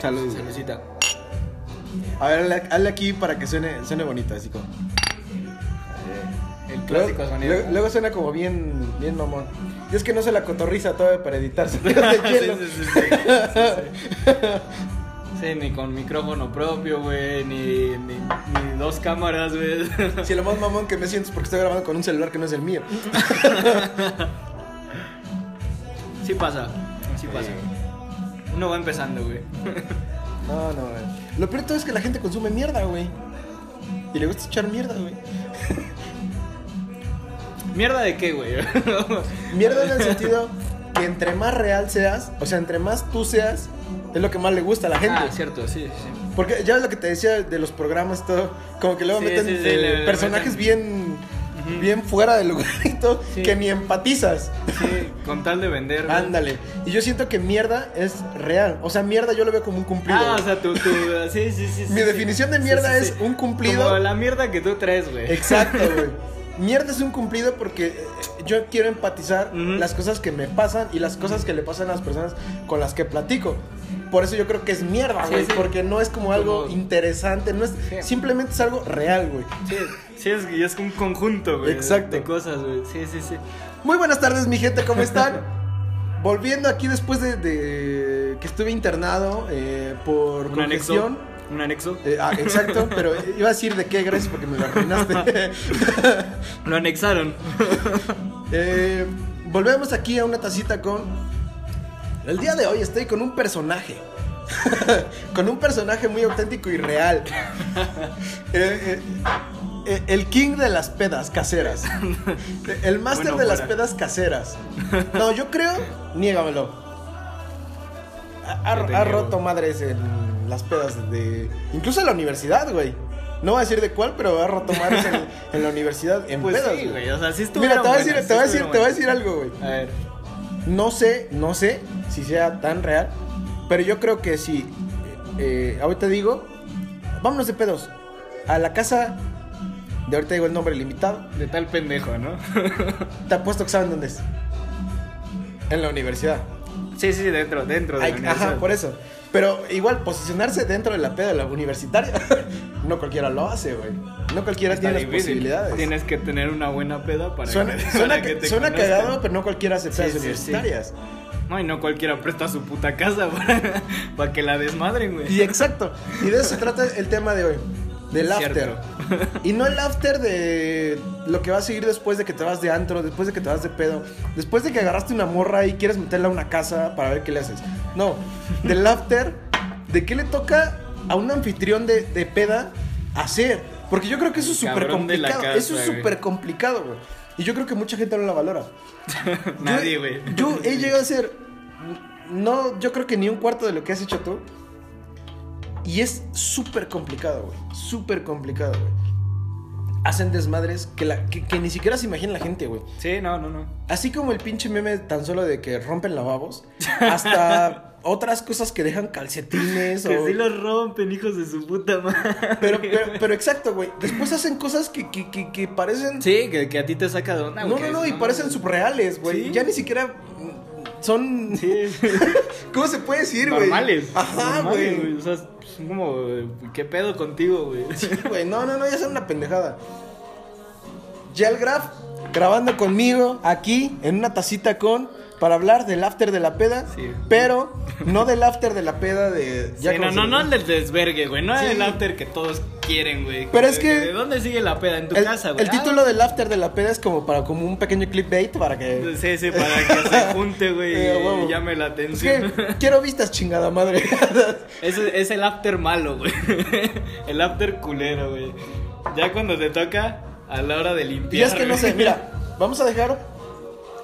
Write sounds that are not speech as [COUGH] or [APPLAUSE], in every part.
Salud. Saludcita. A ver, hazle, hazle aquí para que suene, suene bonito, así como. El clásico luego, sonido. luego- luego suena como bien, bien mamón. Y es que no se la cotorriza todavía para editarse. [LAUGHS] sí, sí, sí. [LAUGHS] Sí, ni con micrófono propio, güey, ni, ni, ni dos cámaras, güey. [LAUGHS] Si lo más mamón que me siento es porque estoy grabando con un celular que no es el mío. Sí pasa, sí pasa. Uno va empezando, güey. [LAUGHS] No, no, güey. Lo peor de todo es que la gente consume mierda, güey. Y le gusta echar mierda, güey. [LAUGHS] ¿Mierda de qué, güey? [LAUGHS] Mierda en el sentido que entre más real seas, o sea, entre más tú seas, es lo que más le gusta a la gente. Ah, cierto, sí, sí. Porque ya es lo que te decía de los programas y todo, como que luego Sí, meten sí, sí, eh, le- le personajes meten. bien, Bien fuera del lugar y todo, Sí. que ni empatizas. Sí, con tal de vender. Ándale. Y yo siento que mierda es real. O sea, mierda yo lo veo como un cumplido. Ah, o sea, tú, tú, sí, sí, sí. Mi sí, definición de mierda es un cumplido. Como la mierda que tú traes, güey. Exacto, [LAUGHS] güey. Mierda es un cumplido porque eh, yo quiero empatizar las cosas que me pasan y las cosas que le pasan a las personas con las que platico. Por eso yo creo que es mierda, güey. sí. Porque no es como algo Como- interesante, no es Sí. simplemente es algo real, güey. Sí, sí, es, es un conjunto, güey. Exacto. De cosas, güey. Sí, sí, sí. Muy buenas tardes, mi gente, ¿cómo están? [LAUGHS] Volviendo aquí después de, de que estuve internado eh, por Un anexo. congestión. Un anexo. Eh, ah, exacto, [LAUGHS] pero iba a decir de qué, gracias porque me lo arruinaste. [LAUGHS] Lo anexaron. Eh, volvemos aquí a una tacita con. El día de hoy estoy con un personaje. [LAUGHS] con un personaje muy auténtico y real. [LAUGHS] Eh, eh, eh, el king de las pedas caseras. [LAUGHS] El máster Bueno, de las pedas caseras. No, yo creo. Niégamelo. Ha, roto madres en las pedas de. Incluso en la universidad, güey. No voy a decir de cuál, pero ha roto madres en, en la universidad en Pues pedas. sí, güey. O sea, sí. Mira, te voy a decir, te voy a decir, te voy a decir algo, güey. A ver. No sé, no sé si sea tan real, pero yo creo que si, eh, ahorita digo, vámonos de pedos, a la casa, de ahorita digo el nombre del invitado, De tal pendejo, ¿no? te apuesto que saben dónde es. En la universidad. sí, sí, dentro, dentro de Ay, la universidad. ajá, por eso. Pero igual, posicionarse dentro de la peda de la universitaria, [LAUGHS] no cualquiera lo hace, güey. No cualquiera Está tiene las posibilidades. Tienes que tener una buena peda para Suena, que, [LAUGHS] suena, para que te suena cagado, pero no cualquiera hace Sí, pedas sí, sí. universitarias. No, y no cualquiera presta su puta casa [LAUGHS] para, para que la desmadren, güey. Y exacto. Y de eso se trata el tema de hoy. Del after. Y no el after de lo que va a seguir después de que te vas de antro, después de que te vas de pedo, después de que agarraste una morra y quieres meterla a una casa para ver qué le haces. No, del [LAUGHS] after, de qué le toca a un anfitrión de, de peda hacer. Porque yo creo que eso es súper complicado. casa, Eso es súper complicado, güey. Y yo creo que mucha gente no la valora. [LAUGHS] Nadie, Yo- güey. Yo he llegado a ser. No, yo creo que ni un cuarto de lo que has hecho tú. Y es súper complicado, güey. Súper complicado, güey. Hacen desmadres que, la, que, que ni siquiera se imagina la gente, güey. Sí, no, no, no. Así como el pinche meme tan solo de que rompen lavabos, [LAUGHS] hasta otras cosas que dejan calcetines Que o... sí los rompen, hijos de su puta madre. Pero, pero, pero exacto, güey. Después hacen cosas que, que, que, que parecen... Sí, que, a ti te saca de onda. no, güey, no, no, y no, parecen subreales, güey. Sí. Ya ni siquiera son... Sí. [LAUGHS] ¿Cómo se puede decir, güey? Normales. Ajá, güey. O sea, como, ¿qué pedo contigo, güey? [LAUGHS] Sí, güey. No, no, no, ya son una pendejada. Ya el Graf grabando conmigo aquí en una tacita con para hablar del after de la peda, Sí. pero no del after de la peda de Sí, no, no, no el del desvergue, güey. No Sí. el after que todos quieren, güey. Pero es que- ¿De dónde sigue la peda? En tu el, casa, güey. el título del after de la peda es como para como un pequeño clickbait para Ah, que Sí, sí, para que se [LAUGHS] junte, güey, Eh, y huevo. llame la Es atención. que quiero vistas chingada madre. [LAUGHS] Es, es el after malo, güey. [LAUGHS] El after culero, güey. Ya cuando te toca a la hora de y limpiar. es que no sé, mira, vamos a dejar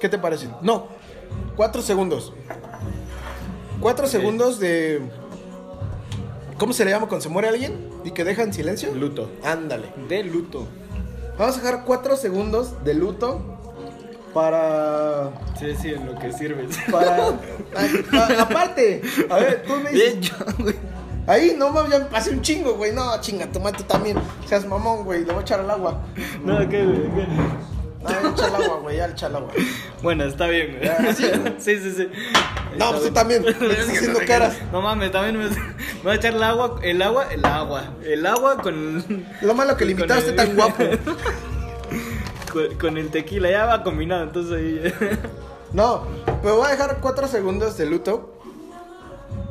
¿Qué te parece? No, cuatro segundos. Cuatro segundos de. ¿Cómo se le llama cuando se muere alguien? ¿Y que deja en silencio? Luto. Ándale. De luto. Vamos a dejar cuatro segundos de luto para. Sí, sí, en lo que sirves. Para. [LAUGHS] A- aparte, a ver, tú me dices. Bien, yo, güey. Ahí, no mames, ya me pasé un chingo, güey. No, chinga, tu tú también. Seas mamón, güey. Le voy a echar al agua. No, ¿qué, güey? No, ya le echa al agua, güey. Ya le echa al agua. Bueno, está bien, güey. Ya, [LAUGHS] ¿sí? Sí, sí, sí. No, pues tú también. [LAUGHS] Me estás haciendo caras. No mames, también me. Voy a echar el agua, el agua, el agua. El agua con. Lo malo que el invitado con esté tan guapo. [LAUGHS] con, con el tequila, ya va combinado, entonces ahí. No, pero voy a dejar cuatro segundos de luto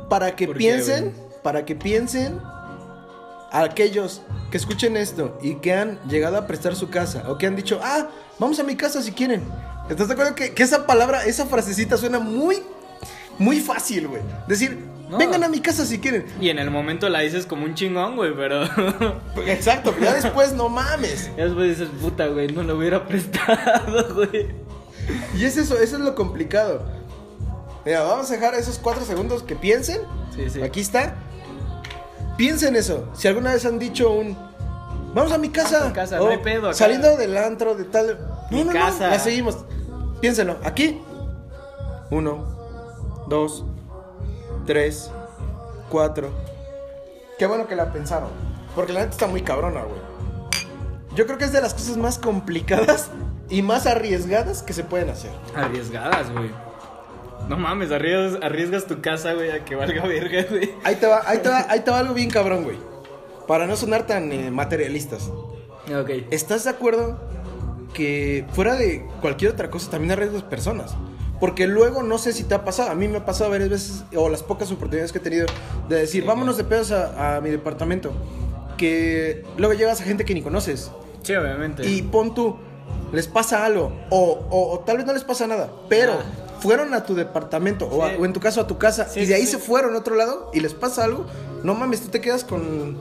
para que ¿Por qué, piensen, para que piensen a aquellos que escuchen esto y que han llegado a prestar su casa o que han dicho, ah, vamos a mi casa si quieren. ¿Estás de acuerdo que, que esa palabra, esa frasecita suena muy, muy fácil, güey? Decir, No. vengan a mi casa si quieren. Y en el momento la dices como un chingón, güey, pero. [LAUGHS] Exacto, pero ya después no mames. ya después dices, puta, güey, no lo hubiera prestado, [LAUGHS] güey. Y es eso, eso es lo complicado. Mira, vamos a dejar esos cuatro segundos que piensen. Sí, sí. Aquí está. Piensen eso. Si alguna vez han dicho un. Vamos a mi casa. A casa, no hay pedo acá. Saliendo del antro, de tal. No, Mi no, no, casa. la seguimos. Piénsenlo. Aquí. Uno, dos, tres, cuatro. Qué bueno que la pensaron. Porque la neta está muy cabrona, güey. Yo creo que es de las cosas más complicadas y más arriesgadas que se pueden hacer. Arriesgadas, güey. No mames, arriesgas, arriesgas tu casa, güey, a que valga verga, güey. Ahí te va, ahí te va, ahí te va algo bien cabrón, güey. Para no sonar tan eh, materialistas. Ok. ¿Estás de acuerdo que fuera de cualquier otra cosa también arriesgas personas? Porque luego no sé si te ha pasado, a mí me ha pasado varias veces, o las pocas oportunidades que he tenido, de decir, Sí, vámonos de pedos a, a mi departamento. Que luego llegas a gente que ni conoces. Sí, obviamente. Y pon tú, les pasa algo, o, o- o tal vez no les pasa nada, pero Ah. fueron a tu departamento, o, a- Sí. o en tu caso a tu casa, Sí, y de sí, ahí sí. se fueron a otro lado y les pasa algo, no mames, tú te quedas con,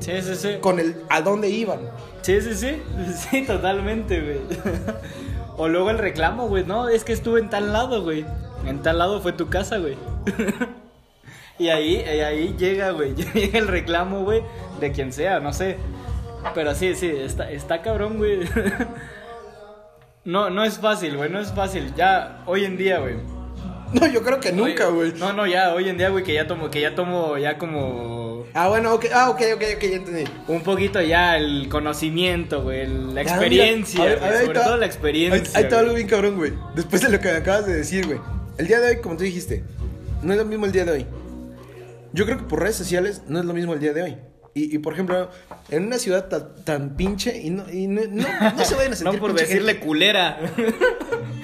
Sí, sí, sí. con el a dónde iban. Sí, sí, sí. [LAUGHS] Sí, totalmente, güey. [LAUGHS] O luego el reclamo, güey. No, es que estuve en tal lado, güey. En tal lado fue tu casa, güey. [LAUGHS] Y ahí, y ahí llega, güey. Llega el reclamo, güey. De quien sea, no sé. Pero sí, sí, está, está cabrón, güey. No, no es fácil, güey. No es fácil. Ya, hoy en día, güey. [LAUGHS] No, yo creo que nunca, güey. No, no, ya, hoy en día, güey, que ya tomo, que ya tomo ya como Ah, bueno, ok, ah, ok, ok, ok, ya entendí. un poquito ya el conocimiento, güey, la Ah, experiencia, mira, a ver, güey, a ver, ahí sobre te todo la Ahí, experiencia. ahí te va algo bien cabrón, güey. Después de lo que me acabas de decir, güey. El día de hoy, como tú dijiste, no es lo mismo el día de hoy. Yo creo que por redes sociales no es lo mismo el día de hoy. Y, y, por ejemplo, en una ciudad tan, tan pinche, y no, y no, no, no se vayan a [LAUGHS] sentir No por decirle gente, culera.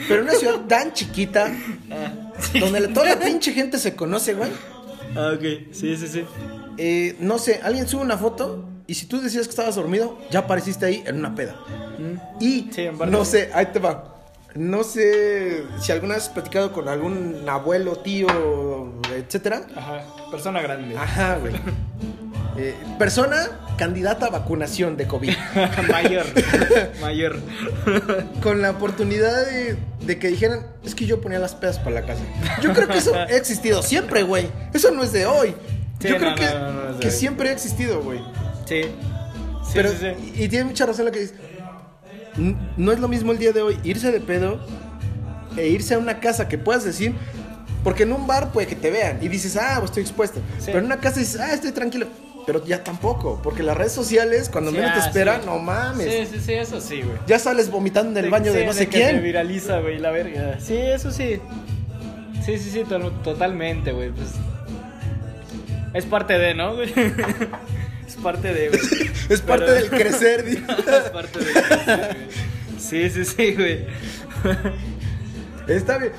pero en una ciudad tan chiquita, [LAUGHS] [LAUGHS] donde la- toda la pinche gente se conoce, güey. ah, ok, sí, sí, sí. eh, no sé, alguien sube una foto y si tú decías que estabas dormido, ya apareciste ahí en una peda. Y Sí, no sé, ahí te va. No sé si alguna vez has platicado con algún abuelo, tío, etcétera. Ajá, persona grande. Ajá, güey. [LAUGHS] Eh, persona candidata a vacunación de COVID. [LAUGHS] mayor, mayor. Con la oportunidad de, de que dijeran, es que yo ponía las pedas para la casa. Yo creo que eso ha existido siempre, güey. Eso no es de hoy. Sí, yo no, creo no, que, no, que siempre ha existido, güey. Sí. Sí, Pero, sí, sí. Y, y tiene mucha razón lo que dice. No es lo mismo el día de hoy irse de pedo e irse a una casa que puedas decir. Porque en un bar puede que te vean y dices, ah, pues estoy expuesto. Sí. Pero en una casa dices, ah, estoy tranquilo. Pero ya tampoco, porque las redes sociales, cuando menos te esperan, no mames. Sí, sí, sí, eso sí, güey. Ya sales vomitando en el baño de no sé que Se quién. viraliza, güey, la verga. Sí, eso sí. Sí, sí, sí, to- totalmente, güey. Pues. Es parte de, ¿no, güey? [LAUGHS] Es parte de, güey. [LAUGHS] Es parte Pero- del crecer. [LAUGHS] di- es parte de. güey. Sí, sí, sí, güey. Está bien.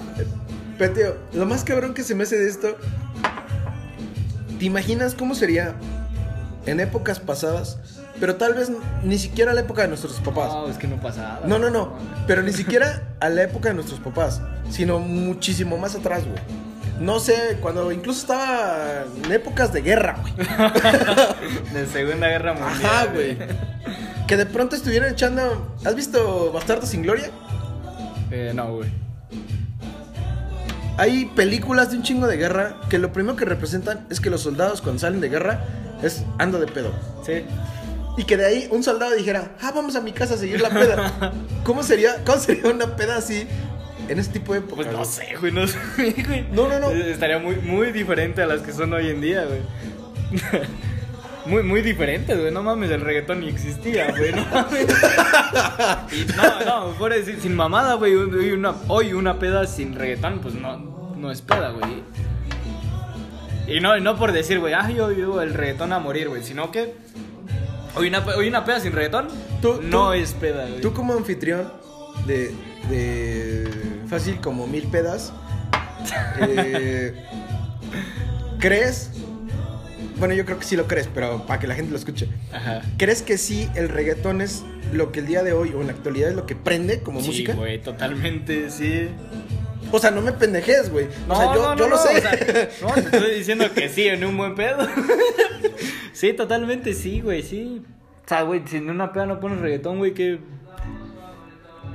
Pero, tío, lo más cabrón que se me hace de esto. ¿Te imaginas cómo sería en épocas pasadas? Pero tal vez ni siquiera a la época de nuestros papás. No, es que no pasa nada. No, no, no. Pero ni siquiera a la época de nuestros papás. Sino muchísimo más atrás, güey. No sé, cuando incluso estaba en épocas de guerra, güey. [LAUGHS] De Segunda Guerra Mundial. Ajá, güey. Que de pronto estuvieran echando. ¿Has visto Bastardo sin Gloria? Eh, no, güey. Hay películas de un chingo de guerra que lo primero que representan es que los soldados cuando salen de guerra es ando de pedo. Sí. Y que de ahí un soldado dijera, ah, vamos a mi casa a seguir la peda. [LAUGHS] ¿Cómo sería, cómo sería una peda así en ese tipo de época? Pues no sé, güey, no [LAUGHS] sé, güey. No, no, no. Estaría muy, muy diferente a las que son hoy en día, güey. [LAUGHS] Muy, muy diferentes, güey. No mames, el reggaetón ni existía, güey. No mames. No, no, por decir, sin mamada, güey. Hoy una, hoy una peda sin reggaetón, pues no, no es peda, güey. Y no, y no por decir, güey, ah, yo vivo el reggaetón a morir, güey, sino que hoy una, hoy una peda sin reggaetón Tú- no tú- es peda, güey. Tú como anfitrión de, de fácil como mil pedas, [LAUGHS] eh, ¿crees? Bueno, yo creo que sí lo crees, pero para que la gente lo escuche. Ajá. ¿Crees que sí el reggaetón es lo que el día de hoy o en la actualidad es lo que prende como Sí, música? güey, totalmente, sí. O sea, no me pendejes, güey. O sea, yo, yo lo sé. o sea, [LAUGHS] no, te estoy diciendo que sí, en un buen pedo. [LAUGHS] sí, totalmente sí, güey, sí. O sea, güey, si en una peda no pones reggaetón, güey, que...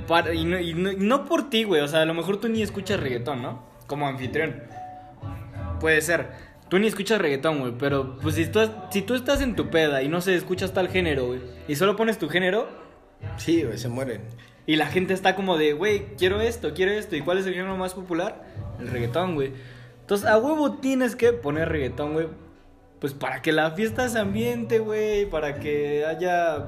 Para- y, no, y no- no por ti, güey, o sea, a lo mejor tú ni escuchas reggaetón, ¿no? Como anfitrión. Puede ser. Tú ni escuchas reggaetón, güey, pero pues si tú, si tú estás en tu peda y no se escuchas tal género, güey, y solo pones tu género, Sí, güey, se mueren. Y la gente está como de, güey, quiero esto, quiero esto. ¿Y cuál es el género más popular? El reggaetón, güey. Entonces, a huevo tienes que poner reggaetón, güey. Pues para que la fiesta se ambiente, güey. Para que haya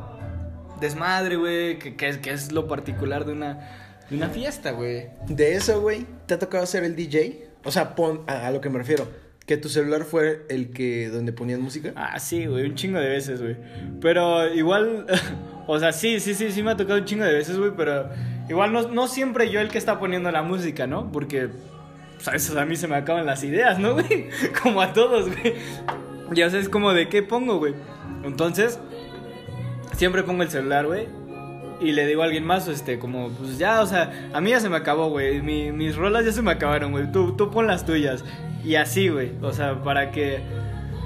desmadre, güey. Que, es, lo particular de una, de una fiesta, güey. De eso, güey, ¿te ha tocado ser el DJ? O sea, pon, a lo que me refiero. Que tu celular fue el que donde ponías música. Ah, sí, güey, un chingo de veces, güey. Pero igual, [LAUGHS] o sea, sí, sí, sí, sí me ha tocado un chingo de veces, güey, pero igual no, no siempre yo el que está poniendo la música, ¿no? Porque, pues a veces a mí se me acaban las ideas, ¿no, [LAUGHS] güey? Como a todos, güey. Ya sabes como de qué pongo, güey. Entonces, siempre pongo el celular, güey. Y le digo a alguien más, este, como, pues ya, o sea, a mí ya se me acabó, güey. Mi- mis rolas ya se me acabaron, güey. Tú, tú pon las tuyas. Y así, güey. O sea, para que.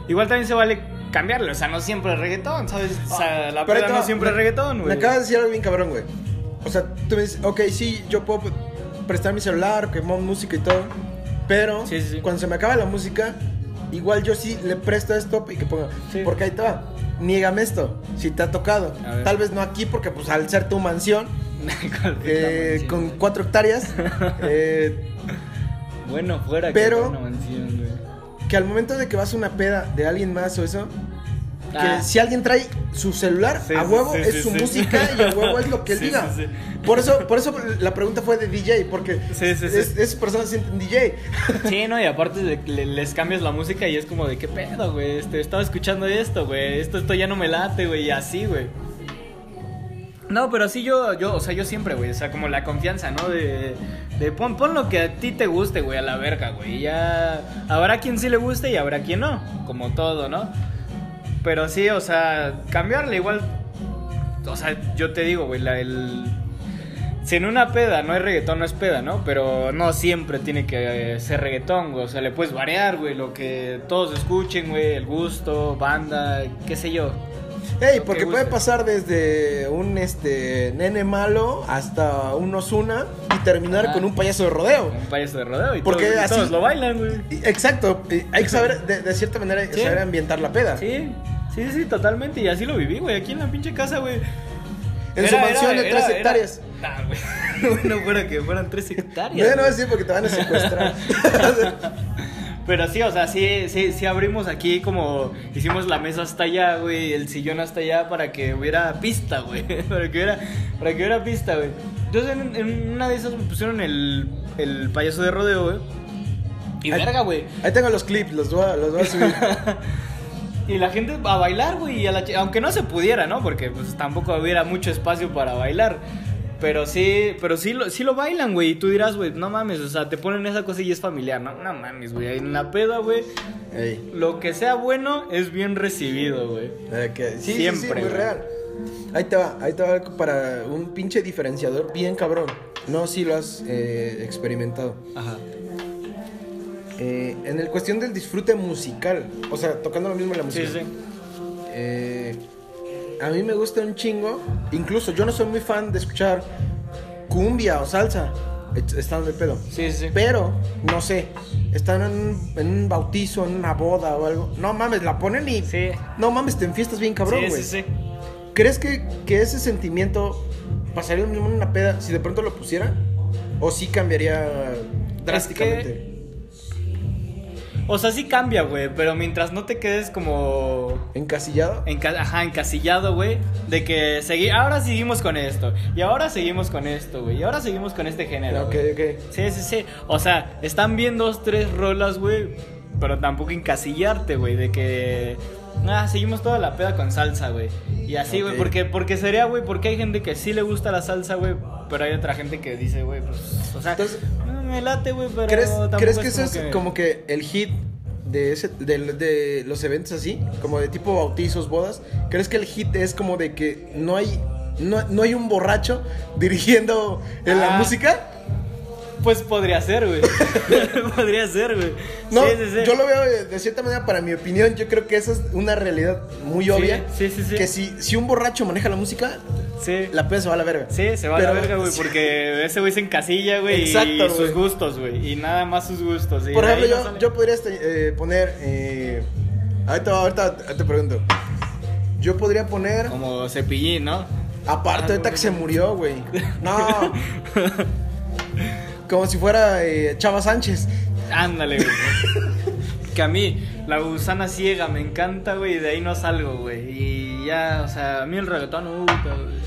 Igual también se vale cambiarle. O sea, no siempre es reggaetón, ¿sabes? O sea, la Pero peda no siempre me- es reggaetón, Me güey. acabas de decir algo bien cabrón, güey. O sea, tú me dices, ok, sí, yo puedo prestar mi celular, que pongo música y todo. Pero Sí, sí, sí. cuando se me acaba la música, igual yo sí le presto stop y que ponga. Sí. Porque ahí te va. Niégame esto, si te ha tocado. Tal vez no aquí, porque pues al ser tu mansión, [LAUGHS] ¿Cuál fue la eh, mansión, con cuatro hectáreas, [LAUGHS] eh, Bueno, fuera Pero- que una mansión, güey. que al momento de que vas a una peda de alguien más o eso, que Ah. si alguien trae su celular, Sí, a huevo sí, es sí, su sí. música y a huevo es lo que [LAUGHS] él Sí, diga. sí, sí. Por eso, por eso la pregunta fue de DJ, porque Sí, sí, sí. es- esas personas se sienten DJ. Sí, [LAUGHS] no, y aparte de que le- les cambias la música y es como de qué pedo, güey. Este, estaba escuchando esto, güey. Esto, esto ya no me late, güey. Y así, güey. No, pero sí yo, yo, o sea, yo siempre, güey. O sea, como la confianza, ¿no? De, de pon, pon lo que a ti te guste, güey, a la verga, güey. Y Ya habrá quien sí le guste y habrá quien no. Como todo, ¿no? Pero sí, o sea, cambiarle igual. O sea, yo te digo, güey, la, el, si en una peda no hay reggaetón, no es peda, ¿no? Pero no siempre tiene que eh, ser reggaetón, güey. O sea, le puedes variar, güey, lo que todos escuchen, güey, el gusto, banda, qué sé yo. Ey, porque que puede pasar desde un este nene malo hasta un Osuna y terminar Ah. con un payaso de rodeo. Un payaso de rodeo y, Porque todos, y así- todos lo bailan, güey. Exacto, hay que saber, de, de cierta manera, hay que Sí. saber ambientar la peda. Sí, sí, sí, totalmente. Y así lo viví, güey, aquí en la pinche casa, güey. En su mansión de tres hectáreas. Nah, güey. [LAUGHS] Bueno, fuera que fueran tres hectáreas. No, no decir porque te van a secuestrar. [LAUGHS] Pero sí, o sea, sí, sí, sí abrimos aquí como hicimos la mesa hasta allá, güey, el sillón hasta allá para que hubiera pista, güey, [LAUGHS] para que hubiera, para que hubiera pista, güey. Entonces en, en una de esas me pusieron el, el payaso de rodeo, güey. Y verga, güey. Ahí tengo los clips, los voy a, los voy a subir. [LAUGHS] Y la gente a bailar, güey, aunque no se pudiera, ¿no? Porque pues tampoco hubiera mucho espacio para bailar. Pero sí, pero sí lo, sí lo bailan, güey. Y tú dirás, güey, no mames, o sea, te ponen esa cosa y es familiar, ¿no? No mames, güey. En la peda, güey, Ey, lo que sea bueno es bien recibido, güey. eh, que- sí, sí, sí, Siempre, muy güey. real. Ahí te va, ahí te va para un pinche diferenciador bien cabrón. No si lo has eh, experimentado. Ajá. Eh, en el cuestión del disfrute musical, o sea, tocando lo mismo en la Sí, música. sí. Eh, a mí me gusta un chingo. Incluso yo no soy muy fan de escuchar cumbia o salsa. est- Estando de pedo. Sí, sí. Pero, no sé, están en un, en un bautizo, en una boda o algo. No mames, la ponen y. Sí. No mames, te enfiestas bien cabrón, sí, güey. sí, sí. ¿Crees que, que ese sentimiento pasaría lo mismo en una peda si de pronto lo pusiera? ¿O sí cambiaría drásticamente? O sea, sí cambia, güey, pero mientras no te quedes como ¿Encasillado? Enca- ajá, encasillado, güey. De que segui ahora seguimos con esto. Y ahora seguimos con esto, güey. Y ahora seguimos con este género. ok, güey. ok. Sí, sí, sí. O sea, están bien dos, tres rolas, güey. pero tampoco encasillarte, güey, de que ah, seguimos toda la peda con salsa, güey. Y así, güey, porque porque sería, güey, porque hay gente que sí le gusta la salsa, güey, pero hay otra gente que dice, güey, pues, o sea, Entonces, "Ah, me late, güey, pero ¿Crees, tampoco ¿crees que es eso es como que el hit de, ese, de, de los eventos así? Como de tipo bautizos, bodas. ¿Crees que el hit es como de que no hay, no, no hay un borracho dirigiendo en la Ah. música? Pues podría ser, güey. [LAUGHS] podría ser, güey. No, Sí, sí, sí. yo lo veo de, de cierta manera, para mi opinión, yo creo que esa es una realidad muy obvia. sí, sí, sí. Que si, si un borracho maneja la música, Sí. la peda se va a la verga. Sí, se va a la verga, güey, porque ese güey se encasilla, güey, Exacto, y sus gustos, güey, y nada más sus gustos. Por ejemplo, yo, yo podría este, eh, poner. Eh, ahorita, ahorita te pregunto. Yo podría poner. Como cepillín, ¿no? Aparte, Ah, ahorita que se murió, güey. No. [LAUGHS] Como si fuera eh, Chava Sánchez. Ándale, güey. [LAUGHS] que a mí la gusana ciega me encanta, güey, y de ahí no salgo, güey. Y ya, o sea, a mí el reggaetón güey.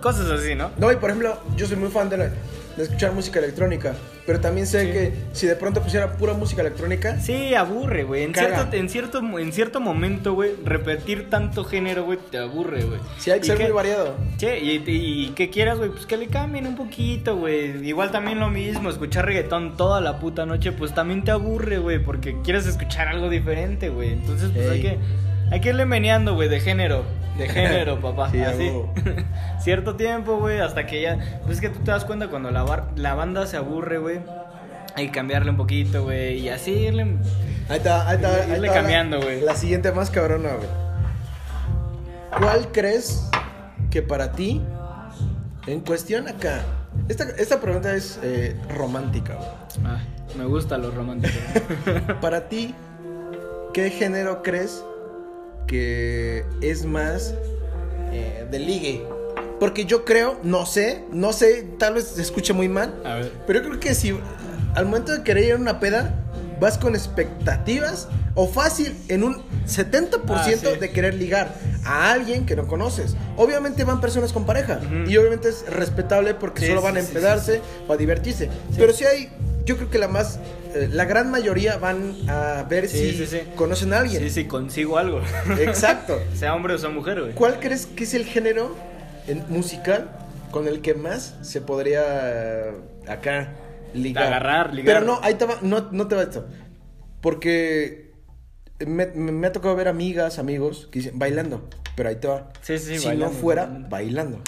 Cosas así, ¿no? No, y por ejemplo, yo soy muy fan de, la- de escuchar música electrónica. Pero también sé Sí. que si de pronto pusiera pura música electrónica. Sí, aburre, güey. En Caga. cierto, en, cierto, en cierto momento, güey, repetir tanto género, güey, te aburre, güey. Sí, hay que Y ser que- muy variado. Che, y, y, y que quieras, güey, pues que le cambien un poquito, güey. Igual también lo mismo, escuchar reggaetón toda la puta noche, pues también te aburre, güey, porque quieres escuchar algo diferente, güey. Entonces, pues hay que, hay que irle meneando, güey, de género. De género, [LAUGHS] papá. Sí, así. [LAUGHS] Cierto tiempo, güey, hasta que ya. Pues es que tú te das cuenta cuando la, bar- la banda se aburre, güey. Hay que cambiarle un poquito, güey. Y así irle. Ahí está, ahí está. ahí Irle está cambiando, güey. La siguiente más cabrona, güey. ¿Cuál crees que para ti, en cuestión acá, esta, esta pregunta es eh, romántica, güey. Ah, me gusta lo romántico. [LAUGHS] Para ti, ¿qué género crees que es más eh, de ligue? Porque yo creo, no sé, no sé, tal vez se escuche muy mal, A ver. pero yo creo que si al momento de querer ir a una peda, vas con expectativas o fácil en un 70% Ah, sí. de querer ligar a alguien que no conoces. Obviamente van personas con pareja y obviamente es respetable porque Sí, solo van a sí, empedarse o a divertirse. Pero si hay, yo creo que la más, eh, la gran mayoría van a ver Sí, si sí, sí. conocen a alguien. Sí, sí, consigo algo. Exacto. [LAUGHS] sea hombre o sea mujer, güey. ¿Cuál crees que es el género en- musical con el que más se podría eh, acá ligar? Agarrar, ligar. Pero no, ahí te va, no, no te va esto. Porque me, me- me ha tocado ver amigas, amigos que dicen bailando, pero ahí te va. Sí, sí, sí, si bailando, no fuera bailando. bailando.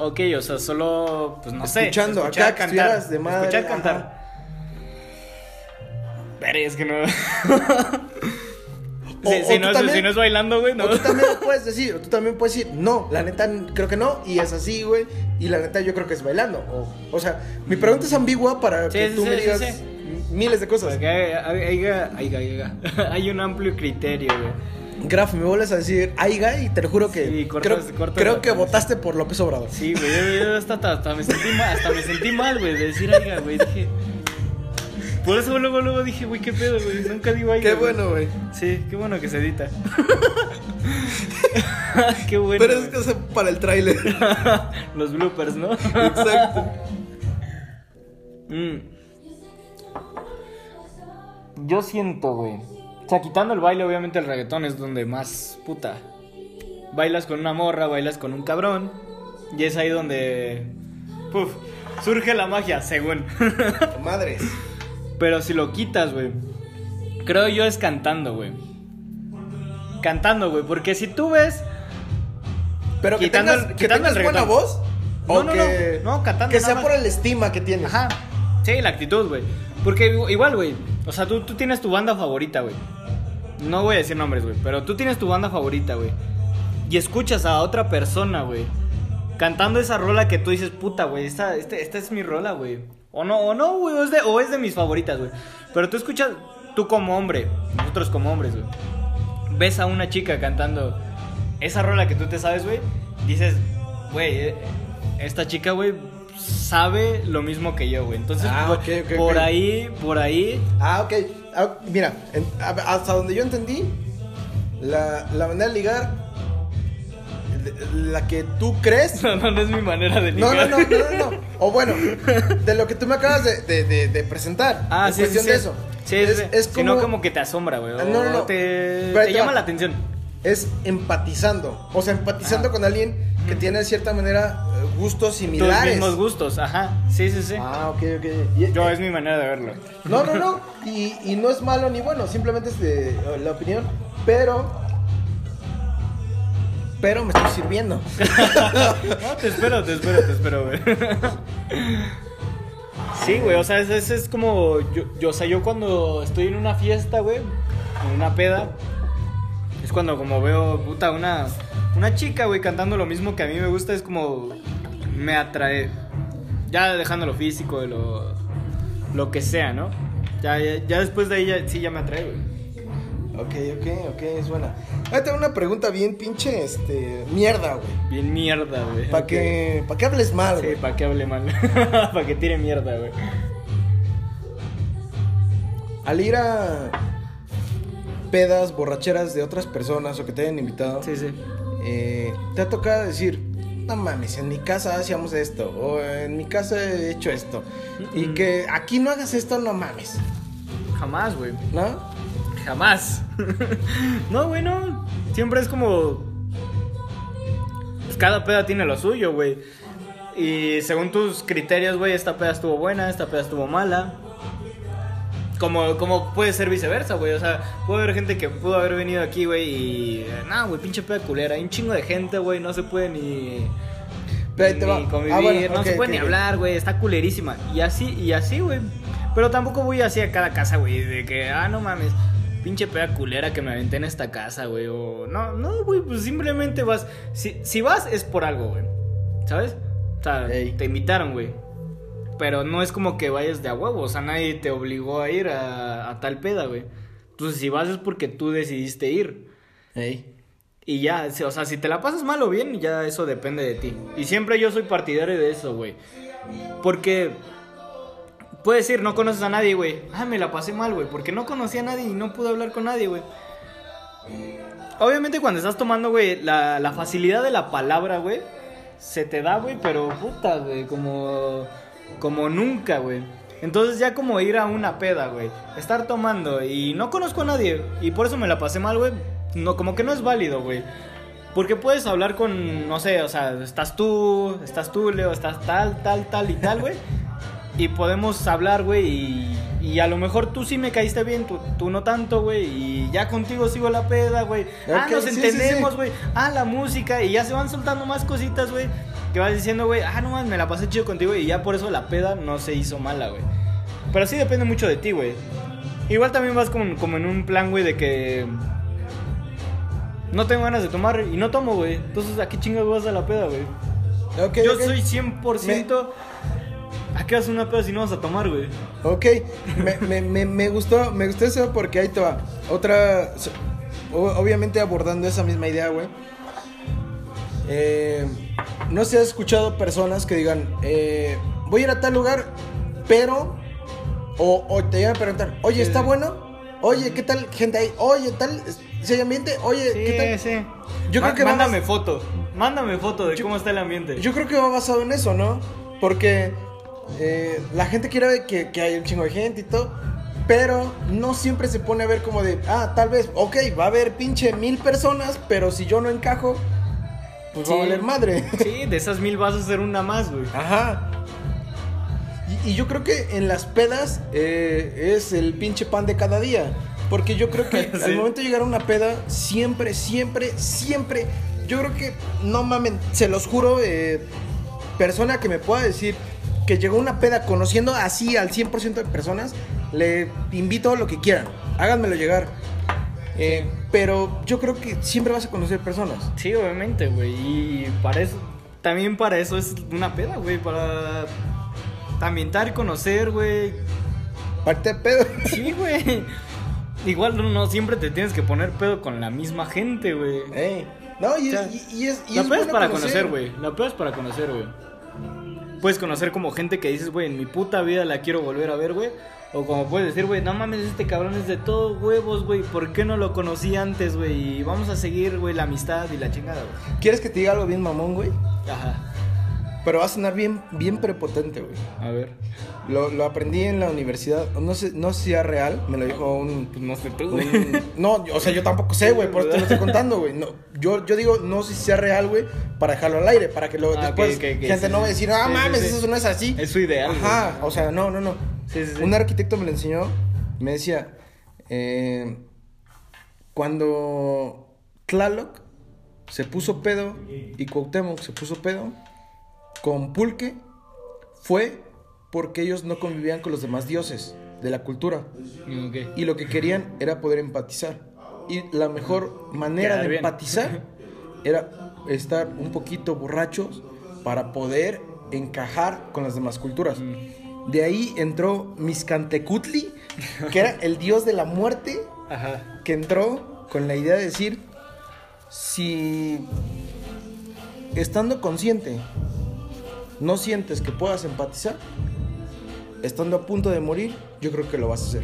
Ok, o sea, solo, pues no sé. Escuchando, acá estuvieras de madre, Escuchar ajá. Pero es que no. [LAUGHS] O- si, o si tú no es, también- si no es bailando, güey, no. O tú también lo puedes decir, o tú también puedes decir, no, la neta creo que no, y es así, güey, y la neta yo creo que es bailando. O, o sea, mi pregunta es ambigua para Sí, que sí, tú sí, me digas miles de cosas. Porque hay, hay, [LAUGHS] hay, un amplio criterio, güey. Graf, me vuelves a decir Aiga y te lo juro que Sí, cortas- creo, cortas creo que votaste por López Obrador. Sí, güey, hasta, hasta, hasta me sentí mal, hasta me sentí mal, güey, de decir aiga, güey. Dije. Por eso luego, luego dije, güey, qué pedo, güey. Nunca digo aiga. Qué bueno, güey. Sí, qué bueno que se edita. [LAUGHS] [LAUGHS] qué bueno. Pero es que es para el tráiler. [LAUGHS] Los bloopers, ¿no? Exacto. Mm. Yo siento, güey. O sea, quitando el baile, obviamente el reggaetón es donde más puta. Bailas con una morra, bailas con un cabrón. Y es ahí donde. Puf, surge la magia, según. Madres. Pero si lo quitas, güey. Creo yo es cantando, güey. Cantando, güey. Porque si tú ves. Pero que Quitando tengas, que quitando tengas el buena reggaetón. voz. No, o no, que, no, no, cantando Que sea más. por el estima que tienes. Ajá. Sí, la actitud, güey. Porque igual, güey. O sea, tú, tú tienes tu banda favorita, güey. No voy a decir nombres, güey. Pero tú tienes tu banda favorita, güey. Y escuchas a otra persona, güey. Cantando esa rola que tú dices, puta, güey. Esta, este- esta es mi rola, güey. O no, o no, güey. O, es de- o es de mis favoritas, güey. Pero tú escuchas, tú como hombre. Nosotros como hombres, güey. Ves a una chica cantando esa rola que tú te sabes, güey. Dices, güey, eh, esta chica, güey, sabe lo mismo que yo, güey. Entonces, Ah, por, ok, ok, por ok. ahí, por ahí. Ah, ok. Ah, mira, en- hasta donde yo entendí, la, la manera de ligar, la que tú crees. [LAUGHS] No, no, no es mi manera de No, no, ligar. no, no, no, no. O bueno, de lo que tú me acabas de, de- de- de presentar. Ah, en sí, cuestión sí, de sí. eso. Sí, Es- es Sino como- como que te asombra, güey. o No, no, no. Te, te llama la atención. Es empatizando. O sea, empatizando con alguien que tiene de cierta manera eh, gustos Tus similares. mismos gustos, ajá. Sí, sí, sí. Ah, ok, ok. Y- Yo, es mi manera de verlo. No, no, no. Y, y no es malo ni bueno, simplemente es de, la opinión. Pero. Pero me estoy sirviendo. No, [LAUGHS] te espero, te espero, te espero, güey. Sí, güey, o sea, ese es, es como. Yo, yo, o sea, yo cuando estoy en una fiesta, güey, en una peda, es cuando como veo, puta, una, una chica, güey, cantando lo mismo que a mí me gusta, es como. Me atrae. Ya dejando lo físico, de lo. Lo que sea, ¿no? Ya, ya, ya después de ahí, ya- sí, ya me atrae, güey. Ok, ok, ok, es buena. Ahí tengo una pregunta bien pinche, este. Mierda, güey. Bien mierda, güey. Para que, pa' que hables mal, Sí, güey. para que hable mal. [LAUGHS] para que tire mierda, güey. Al ir a pedas, borracheras de otras personas o que te hayan invitado, Sí, sí. eh, te ha tocado decir, no mames, en mi casa hacíamos esto, o en mi casa he hecho esto, y Mm. que aquí no hagas esto, no mames, Jamás, güey. ¿no? Jamás. [LAUGHS] no, güey, no. Siempre es como. Pues cada peda tiene lo suyo, güey. Y según tus criterios, güey, esta peda estuvo buena, esta peda estuvo mala. Como, como puede ser viceversa, güey. O sea, puede haber gente que pudo haber venido aquí, güey, y. No, güey, pinche peda culera. Hay un chingo de gente, güey, no se puede ni. Pero ahí te va. ni convivir, Ah, bueno, no se puede ni hablar, güey, está culerísima. Y así, y así, güey. Pero tampoco voy así a cada casa, güey, de que, ah, no mames, pinche peda culera que me aventé en esta casa, güey. O no, no, güey, pues simplemente vas. Si, si vas es por algo, güey. ¿Sabes? O sea, Ey. te invitaron, güey. Pero no es como que vayas de a huevo, o sea, nadie te obligó a ir a, a tal peda, güey. Entonces, si vas es porque tú decidiste ir. Ey. Y ya, o sea, si te la pasas mal o bien, ya eso depende de ti. Y siempre yo soy partidario de eso, güey. Porque puedes ir, no conoces a nadie, güey. Ah, me la pasé mal, güey. Porque no conocí a nadie y no pude hablar con nadie, güey. Obviamente cuando estás tomando, güey, la, la facilidad de la palabra, güey, se te da, güey, pero puta, güey, como, como nunca, güey. Entonces ya como ir a una peda, güey, estar tomando y no conozco a nadie y por eso me la pasé mal, güey, no, como que no es válido, güey. Porque puedes hablar con, no sé, o sea, estás tú, estás tú, Leo, estás tal, tal, tal y tal, güey. Y podemos hablar, güey, y, y a lo mejor tú sí me caíste bien, tú, tú no tanto, güey, y ya contigo sigo la peda, güey. ah, Ok, nos sí, sí, entendemos, sí. güey. Ah, la música, y ya se van soltando más cositas, güey. Que vas diciendo, güey, ah, no, man, me la pasé chido contigo, y ya por eso la peda no se hizo mala, güey. Pero sí depende mucho de ti, güey. Igual también vas como, como en un plan, güey, de que... No tengo ganas de tomar y no tomo, güey. Entonces, ¿a qué chingados vas a la peda, güey? Yo soy 100%. ¿A qué vas a una peda si no vas a tomar, güey? Ok, me, me, me, me gustó, me gustó eso porque ahí te va. Otra, obviamente abordando esa misma idea, güey. Eh, no si has escuchado personas que digan, eh, voy a ir a tal lugar, pero, o, o te llegan a preguntar, oye, Sí, ¿está sí. bueno? Oye, ¿qué tal gente ahí? Oye, tal, si hay ambiente, oye, ¿qué tal? sí. Yo Ma- creo que Mándame foto. Mándame foto de Yo- cómo está el ambiente. Yo creo que va basado en eso, ¿no? Porque eh, la gente quiere ver que, que hay un chingo de gente y todo, pero no siempre se pone a ver como de, ah, tal vez, ok, va a haber pinche mil personas, pero si yo no encajo, pues va a valer madre. [LAUGHS] Sí, de esas mil vas a hacer una más, güey. Ajá. Y, y yo creo que en las pedas eh, es el pinche pan de cada día. Porque yo creo que [LAUGHS] Sí. al momento de llegar a una peda, siempre, siempre, siempre, yo creo que, no mamen, se los juro, eh, persona que me pueda decir que llegó una peda conociendo así al 100% de personas, le invito a lo que quieran, háganmelo llegar. Eh, pero yo creo que siempre vas a conocer personas. Sí, obviamente, güey. Y para eso. También para eso es una peda, güey. Para ambientar, conocer, güey. Parte de pedo. Sí, güey. Igual no, no siempre te tienes que poner pedo con la misma gente, güey. Ey. No, y, O sea, y- y es, y La es peda es para conocer, güey. La peda es para conocer, güey. Puedes conocer como gente que dices, güey, en mi puta vida la quiero volver a ver, güey. O como puedes decir, güey, no mames, este cabrón es de todos huevos, güey. ¿Por qué no lo conocí antes, güey? Y vamos a seguir, güey, la amistad y la chingada, güey. ¿Quieres que te diga algo bien mamón, güey? Ajá. Pero va a sonar bien, bien prepotente, güey. A ver. Lo, lo aprendí en la universidad. No sé, no sé si era real. Me lo dijo un. Pues no sé tú, güey. un- no, o sea, yo tampoco sé, güey. Por eso te lo estoy contando, güey. No, yo, yo digo, no sé si sea real, güey. Para dejarlo al aire. Para que lo, Ah, después ok, ok, ok, gente sí, no va a decir, ah, Sí, mames, sí. eso no es así. Es su ideal, güey. Ajá. O sea, no, no, no. Un arquitecto me lo enseñó. Me decía, eh, cuando Tlaloc se puso pedo y Cuauhtémoc se puso pedo con Pulque, fue porque ellos no convivían con los demás dioses de la cultura. Y lo que querían era poder empatizar. Y la mejor manera Quedar de bien. empatizar era estar un poquito borrachos para poder encajar con las demás culturas. Mm. De ahí entró Miscantecutli, que era el dios de la muerte, Ajá. que entró con la idea de decir, si estando consciente no sientes que puedas empatizar, estando a punto de morir, yo creo que lo vas a hacer.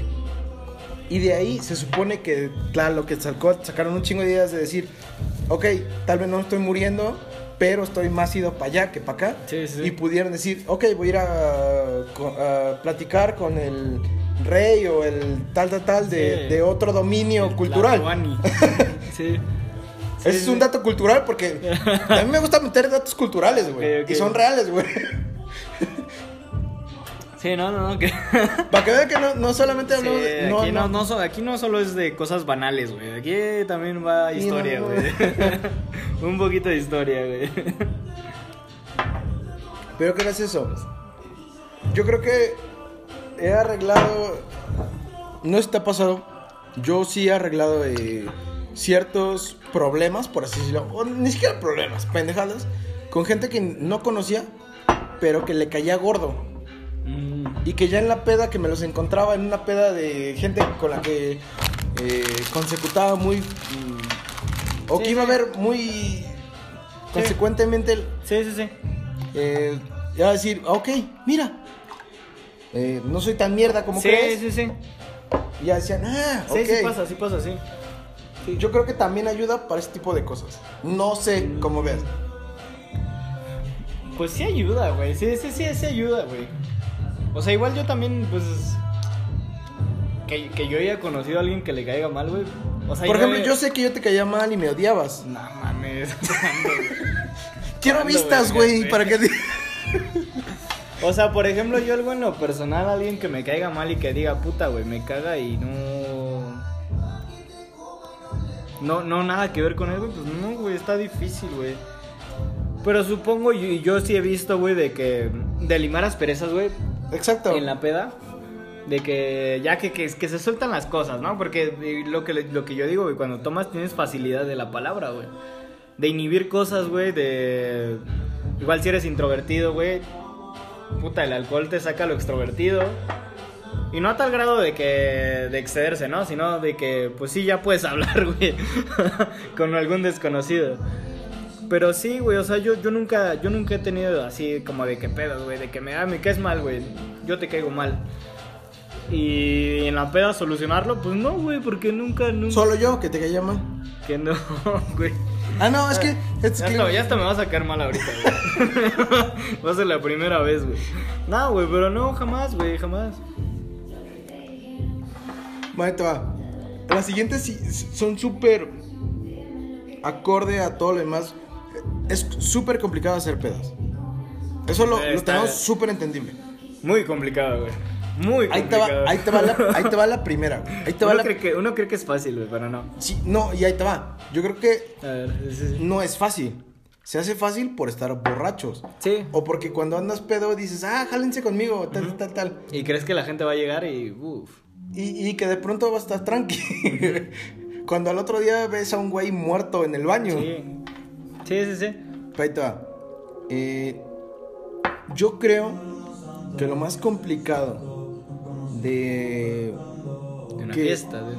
Y de ahí se supone que, claro, lo que sacó, sacaron un chingo de ideas de decir, ok, tal vez no estoy muriendo, pero estoy más ido para allá que para acá. Sí, sí, sí. Y pudieron decir, ok, voy a ir a, platicar con el rey o el tal, tal, tal de, otro dominio El cultural. [LAUGHS] Sí. Ese es un dato cultural porque a mí me gusta meter datos culturales, güey. Y son reales, güey. Sí, no, no, no. Que... Para que vean que no, no solamente Sí, hablo de- aquí, no, no so- aquí no solo es de cosas banales, güey. Aquí también va historia, güey. [LAUGHS] Un poquito de historia, güey. Pero ¿qué es eso? Yo creo que he arreglado. No está pasado. Yo sí he arreglado eh, ciertos problemas, por así decirlo. O ni siquiera problemas, pendejadas. Con gente que no conocía, pero que le caía gordo. Mm, Y que ya en la peda que me los encontraba, en una peda de gente con la que eh, consecutaba muy. mm, o Sí, que iba a sí. ver muy. Consecuentemente, Sí, sí, sí. eh, iba a decir, ok, mira. eh, no soy tan mierda como Sí, crees. sí, sí. Y ya decían, ah, Sí, ok. sí pasa, sí pasa, sí. Yo creo que también ayuda para ese tipo de cosas. No sé cómo veas. Pues sí ayuda, güey. Sí, sí, sí, sí ayuda, güey. O sea, igual yo también, pues. Que, que yo haya conocido a alguien que le caiga mal, güey. O sea, Por ejemplo, yo sé que yo te caía mal y me odiabas. No mames. [LAUGHS] Quiero ¿Cuándo, vistas, güey? güey, para que... O sea, por ejemplo, yo algo en lo personal, alguien que me caiga mal y que diga, puta, güey, me caga y no. No, no, nada que ver con él, güey. Pues no, güey, está difícil, güey. Pero supongo, y yo, sí he visto, güey, de que. De limar asperezas, güey, Exacto. en la peda. De que ya que, que, que se sueltan las cosas, ¿no? Porque lo que, lo que yo digo, güey, cuando tomas tienes facilidad de la palabra, güey. De inhibir cosas, güey, de... Igual si eres introvertido, güey. Puta, el alcohol te saca lo extrovertido. Y no a tal grado de que... De excederse, ¿no? Sino de que, pues sí, ya puedes [LAUGHS] hablar, güey. con algún desconocido. Pero sí, güey, o sea, yo, yo nunca yo nunca he tenido así como de que pedos, güey, de que me, ah, me caes mal, güey, yo te caigo mal. Y en la peda solucionarlo, pues no, güey, porque nunca, nunca... Solo yo, que te caía mal. Que no, [LAUGHS] güey. Ah, no, es que... Es Ya que- hasta, ya hasta me va a sacar mal ahorita, güey. [LAUGHS] va a ser la primera vez, güey. No, güey, pero no, jamás, güey, jamás. Te va. Las siguientes son súper acorde a todo lo demás. Es súper complicado hacer pedas. Eso lo, lo tenemos súper entendible. Muy complicado, güey. Muy Ahí te, va, complicado. ahí, te va la, [LAUGHS] ahí te va la primera. güey. Ahí te va uno, la... cree que, uno cree que es fácil, güey, pero no. Sí, no, y ahí te va. Yo creo que A ver, sí, sí. no es fácil. Se hace fácil por estar borrachos. Sí. O porque cuando andas pedo dices, ah, jálense conmigo, tal, tal, tal. Y crees que la gente va a llegar y, uff. Y, y que de pronto va a estar tranqui. [LAUGHS] cuando al otro día ves a un güey muerto en el baño. Sí. Sí, sí, sí. Eh, yo creo que lo más complicado de... De una que- fiesta. de-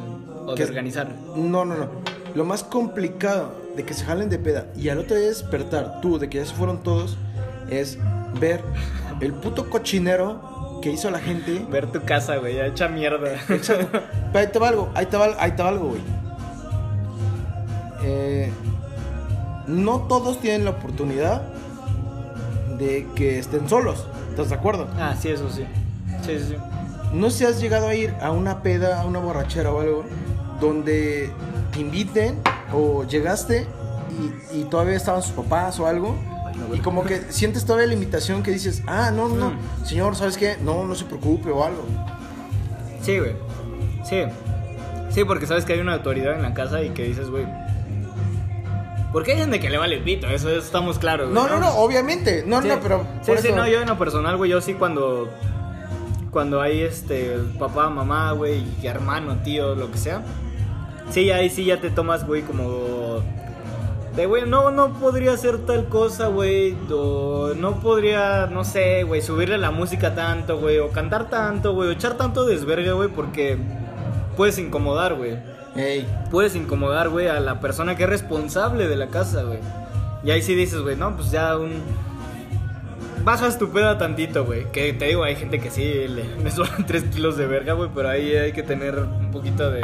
o de organizar. No, no, no. Lo más complicado de que se jalen de peda y al otro día despertar tú de que ya se fueron todos es ver el puto cochinero que hizo la gente. Ver tu casa, güey, hecha mierda. Exacto. Pero ahí te va algo, ahí te va, ahí te va algo, güey. Eh, no todos tienen la oportunidad de que estén solos. ¿Estás de acuerdo? Ah, sí, eso sí. Sí, sí, sí. No sé si has llegado a ir a una peda, a una borrachera o algo, donde te inviten o llegaste y, y todavía estaban sus papás o algo. Y como que [LAUGHS] sientes todavía la invitación que dices, ah, no, no, Mm. señor, ¿sabes qué? No, no se preocupe o algo. Sí, güey. Sí. Sí, porque sabes que hay una autoridad en la casa y que dices, güey. Porque hay gente que le vale el pito, eso, eso estamos claros. güey, No, no, no, obviamente. No, Sí. no, pero. Sí, sí, eso- no, yo en lo personal, güey, yo sí cuando. Cuando hay este. Papá, mamá, güey, y hermano, tío, lo que sea. Sí, ahí sí ya te tomas, güey, como. De, güey, no, no podría hacer tal cosa, güey. O no podría, no sé, güey, subirle la música tanto, güey. O cantar tanto, güey. O echar tanto desvergue, güey, porque puedes incomodar, güey Ey, puedes incomodar, güey, a la persona que es responsable de la casa, güey. Y ahí sí dices, güey, no, pues ya un... Bajas tu peda tantito, güey. Que te digo, hay gente que sí le, [LAUGHS] le sobran 3 kilos de verga, güey, pero ahí hay que tener un poquito de,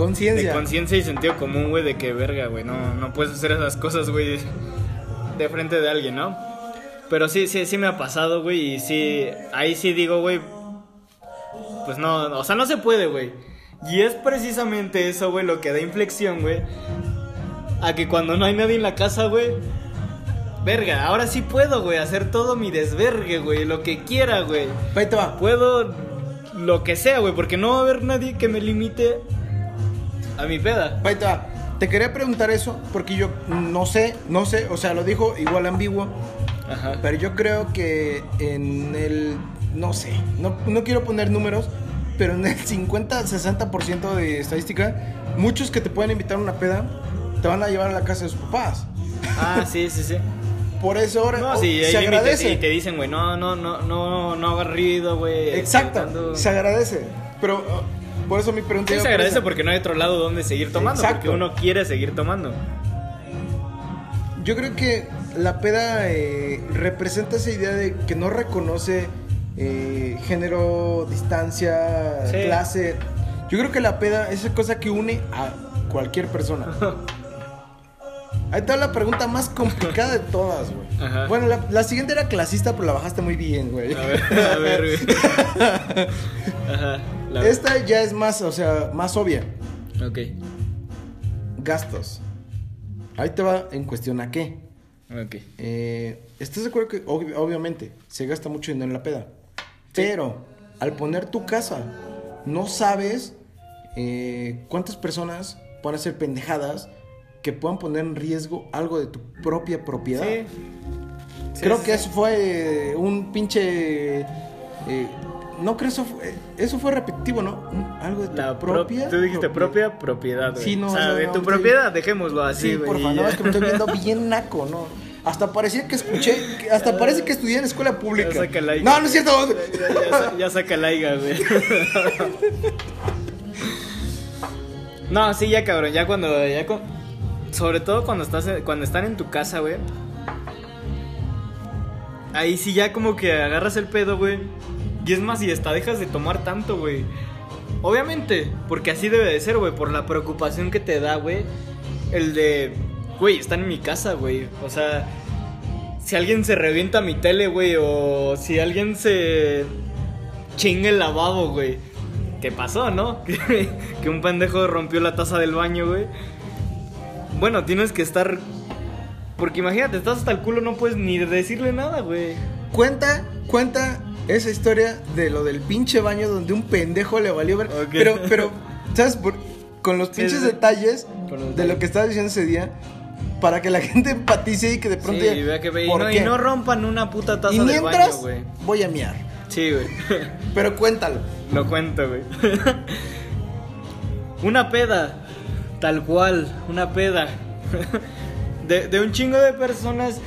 de conciencia. conciencia y sentido común, güey, de que verga, güey. No, no puedes hacer esas cosas, güey, de frente de alguien, ¿no? Pero sí, sí, sí me ha pasado, güey, y sí, ahí sí digo, güey, pues no, o sea, no se puede, güey. Y es precisamente eso, güey, lo que da inflexión, güey. A que cuando no hay nadie en la casa, güey. Verga, ahora sí puedo, güey, hacer todo mi desvergue, güey, lo que quiera, güey. Ahí te va. Puedo lo que sea, güey, porque no va a haber nadie que me limite a mi peda. Ahí te va. Te quería preguntar eso porque yo no sé, no sé, o sea, lo dijo igual ambiguo, Ajá. pero yo creo que en el, no sé, no, no quiero poner números, pero en el 50-60% de estadística, muchos que te pueden invitar a una peda te van a llevar a la casa de sus papás. Ah, sí, sí, sí. [LAUGHS] Por eso ahora No, oh, sí, se agradece. y te dicen, güey, no, no, no, no, no hagas ruido, güey. Exacto, se agradece. Pero oh, por eso mi pregunta Sí, se agradece porque no hay otro lado donde seguir tomando, Exacto. porque uno quiere seguir tomando. Yo creo que la peda eh, representa esa idea de que no reconoce eh, género, distancia, Sí. clase. Yo creo que la peda es esa cosa que une a cualquier persona. [LAUGHS] Ahí está la pregunta más complicada de todas, güey. Bueno, la, la siguiente era clasista, pero la bajaste muy bien, güey. A ver, a ver, güey. [LAUGHS] Ajá. La- Esta ya es más, o sea, más obvia. Ok. Gastos. Ahí te va en cuestión a qué. Ok. Eh, ¿Estás de acuerdo que ob- obviamente se gasta mucho dinero en la peda? Pero al poner tu casa, no sabes eh, cuántas personas pueden hacer pendejadas que puedan poner en riesgo algo de tu propia propiedad. Sí. Creo sí, que eso fue eh, un pinche... eh, no creo eso fue, eso fue repetitivo, ¿no? Algo de tu La pro- propia... Tú dijiste propiedad. propia propiedad, güey. Sí, no, O sea, no, de no, tu propiedad, dejémoslo así, Sí, güey. por y favor, no, es que me estoy viendo bien naco, ¿no? Hasta parecía que escuché, hasta parece que estudié en escuela pública. Ya saca la hija. No, no es cierto. Ya, ya ya saca la higa, güey. [LAUGHS] No, sí, ya cabrón, ya cuando, ya cu- sobre todo cuando estás, cuando están en tu casa, güey. Ahí sí ya como que agarras el pedo, güey. Y es más, y hasta dejas de tomar tanto, güey. Obviamente, porque así debe de ser, güey, por la preocupación que te da, güey. El de, güey, están en mi casa, güey. O sea, si alguien se revienta mi tele, güey, o si alguien se chinga el lavabo, güey. ¿Qué pasó, no? [LAUGHS] que un pendejo rompió la taza del baño, güey. Bueno, tienes que estar... Porque imagínate, estás hasta el culo, no puedes ni decirle nada, güey. Cuenta, cuenta esa historia de lo del pinche baño donde un pendejo le valió ver. Pero, pero, ¿sabes? Por- con los pinches detalles los de lo que estabas diciendo ese día, para que la [LAUGHS] gente empatice y que de pronto. Sí, diga, vea que ve- y ¿por no, y qué? no rompan una puta taza Y del mientras, baño, güey. voy a miar. Sí, güey. [LAUGHS] Pero cuéntalo. Lo cuento, güey. [LAUGHS] una peda. Tal cual, una peda. de, de un chingo de personas.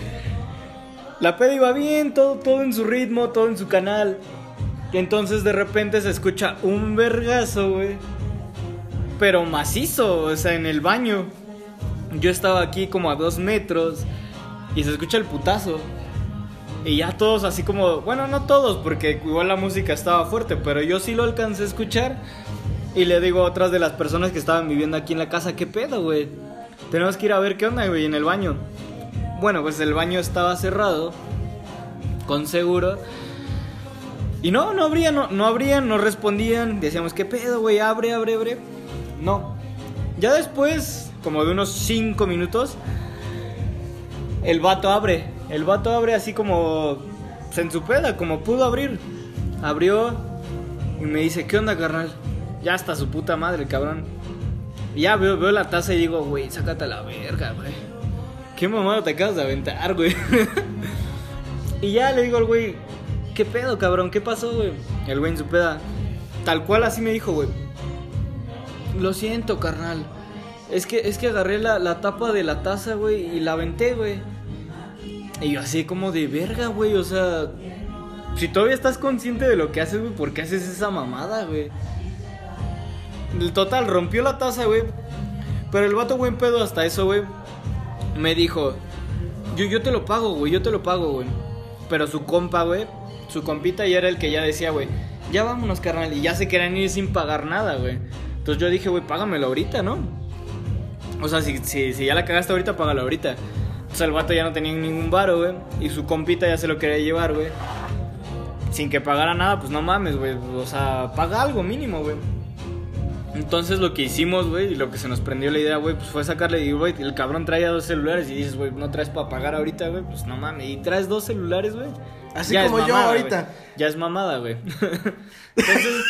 La peda iba bien, todo, todo en su ritmo, todo en su canal. Y entonces de repente se escucha un vergazo, güey. Pero macizo, o sea, en el baño. Yo estaba aquí como a dos metros. Y se escucha el putazo. Y ya todos así como, bueno, no todos, porque igual la música estaba fuerte, pero yo sí lo alcancé a escuchar. Y le digo a otras de las personas que estaban viviendo aquí en la casa, ¿qué pedo, güey? Tenemos que ir a ver qué onda, güey, en el baño. Bueno, pues el baño estaba cerrado. con seguro. Y no, no abrían, no, no abrían, no respondían. Decíamos, ¿qué pedo, güey? Abre, abre, abre. No. Ya después, como de unos 5 minutos, el vato abre. El vato abre así como se ensupeda, como pudo abrir. Abrió y me dice, ¿qué onda, carnal? Ya está su puta madre, cabrón. Y ya veo, veo la taza y digo, güey, sácate a la verga, güey. ¿Qué mamada te acabas de aventar, güey? [LAUGHS] y ya le digo al güey, ¿qué pedo, cabrón? ¿Qué pasó, güey? El güey en su peda. Tal cual así me dijo, güey. Lo siento, carnal. Es que, es que agarré la, la tapa de la taza, güey, y la aventé, güey. Y yo así como de verga, güey, o sea... Si todavía estás consciente de lo que haces, güey, ¿por qué haces esa mamada, güey? El total, rompió la taza, güey. Pero el vato buen pedo hasta eso, güey. Me dijo, yo, yo te lo pago, güey, yo te lo pago, güey. Pero su compa, güey, su compita ya era el que ya decía, güey, ya vámonos, carnal. Y ya se querían ir sin pagar nada, güey. Entonces yo dije, güey, págamelo ahorita, ¿no? O sea, si, si, si ya la cagaste ahorita, págalo ahorita. Sea, el vato ya no tenía ningún varo, güey. Y su compita ya se lo quería llevar, güey. Sin que pagara nada, pues no mames, güey. O sea, paga algo mínimo, güey. Entonces lo que hicimos, güey, y lo que se nos prendió la idea, güey, pues fue sacarle, y güey, el cabrón traía dos celulares y dices, güey, no traes para pagar ahorita, güey, pues no mames, y traes dos celulares, güey. Así Ya como yo mamada, ahorita. güey. Ya es mamada, güey. [LAUGHS] Entonces,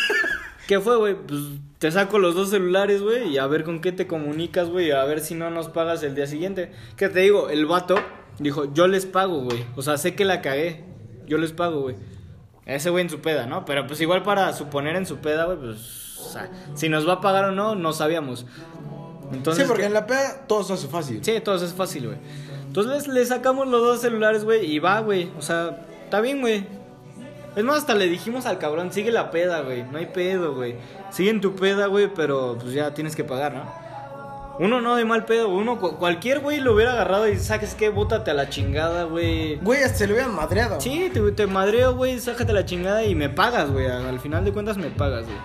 ¿qué fue, güey? Pues te saco los dos celulares, güey, y a ver con qué te comunicas, güey, a ver si no nos pagas el día siguiente. Que te digo, el vato dijo, yo les pago, güey. O sea, sé que la cagué, yo les pago, güey. Ese güey en su peda, ¿no? Pero pues igual para suponer en su peda, güey, pues, sea, si nos va a pagar o no, no sabíamos. Entonces, sí, porque ¿qué? en la peda todo se hace fácil. Sí, todo eso es fácil, güey. Entonces le sacamos los dos celulares, güey, y va, güey. O sea, está bien, güey. Es más, hasta le dijimos al cabrón, sigue la peda, güey. No hay pedo, güey. Sigue en tu peda, güey, pero pues ya tienes que pagar, ¿no? Uno no de mal pedo, uno, cu- cualquier güey lo hubiera agarrado y saques que bótate a la chingada, güey. Güey, hasta se lo hubieran madreado. Sí, te, te madreo, güey, sácate la chingada y me pagas, güey. Al final de cuentas me pagas, güey.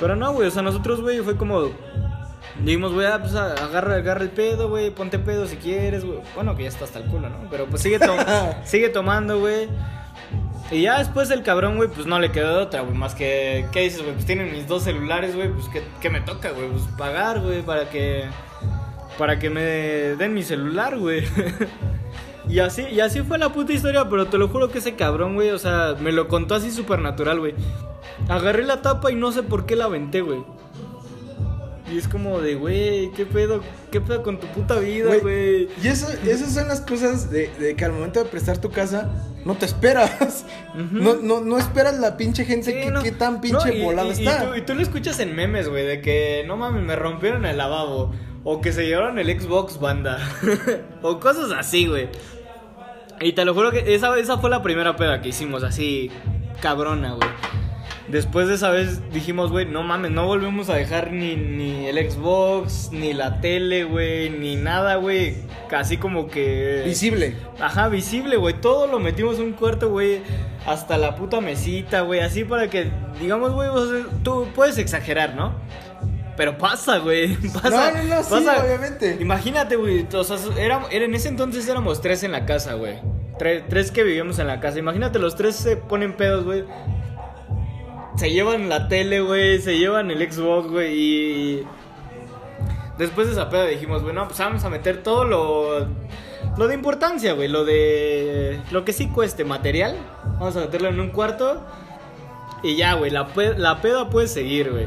Pero no, güey, o sea, nosotros, güey, fue como... Dijimos, güey, ah, pues a- agarra, agarra el pedo, güey, ponte pedo si quieres, güey. Bueno, que ya está hasta el culo, ¿no? Pero pues sigue, to- [LAUGHS] sigue tomando, güey. Y ya después el cabrón, güey, pues no le quedó de otra, güey, más que... ¿Qué dices, güey? Pues tienen mis dos celulares, güey, pues ¿qué, qué me toca, güey? Pues pagar, güey, para que... Para que me den mi celular, güey. [LAUGHS] Y así, y así fue la puta historia, pero te lo juro que ese cabrón, güey, o sea, me lo contó así súper natural, güey. Agarré la tapa y no sé por qué la aventé, güey. Y es como de, güey, ¿qué pedo? ¿Qué pedo con tu puta vida, güey? Y eso, esas son las cosas de, de que al momento de prestar tu casa no te esperas. Ujú. no, no, no esperas la pinche gente Sí, que, no. que tan pinche No, y- volada y, y está. tú, y tú lo escuchas en memes, güey, de que no mames, me rompieron el lavabo. O que se llevaron el Xbox banda. [LAUGHS] o cosas así, güey. Y te lo juro que esa, esa fue la primera peda que hicimos, así, cabrona, güey. Después de esa vez dijimos, güey, no mames, no volvemos a dejar ni, ni el Xbox, ni la tele, güey, ni nada, güey. Casi como que... Visible. Ajá, visible, güey. Todo lo metimos en un cuarto, güey. Hasta la puta mesita, güey. Así para que, digamos, güey, tú puedes exagerar, ¿no? Pero pasa, güey. [LAUGHS] Pasa. No, no, no, sí, pasa. obviamente. Imagínate, güey. O sea, era, era- en ese entonces éramos tres en la casa, güey. Tre- tres que vivíamos en la casa. Imagínate, los tres se ponen pedos, güey. Se llevan la tele, güey. Se llevan el Xbox, güey. Y. Después de esa peda dijimos, bueno, pues vamos a meter todo lo. Lo de importancia, güey. Lo de. Lo que sí cueste material. Vamos a meterlo en un cuarto. Y ya, güey. La, la peda puede seguir, güey.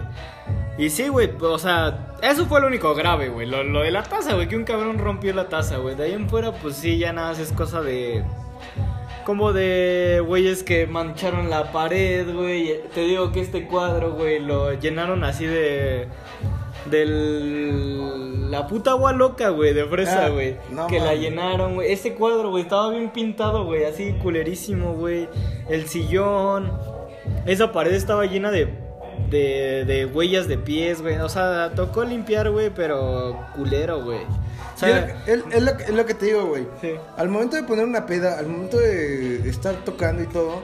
Y sí, güey. O sea, eso fue lo único grave, güey. Lo, lo de la taza, güey. Que un cabrón rompió la taza, güey. De ahí en fuera, pues sí, ya nada más es cosa de. Como de güeyes que mancharon la pared, güey. Te digo que este cuadro, güey, lo llenaron así de. Del. La puta agua loca, güey, de fresa, Ah, güey. no que la llenaron, güey. Ese cuadro, güey, estaba bien pintado, güey. Así culerísimo, güey. El sillón. Esa pared estaba llena de. De, de huellas de pies, güey. O sea, tocó limpiar, güey, pero culero, güey. O Sí, sea, es, es lo, que- es lo que te digo, güey. Sí. Al momento de poner una peda, al momento de estar tocando y todo,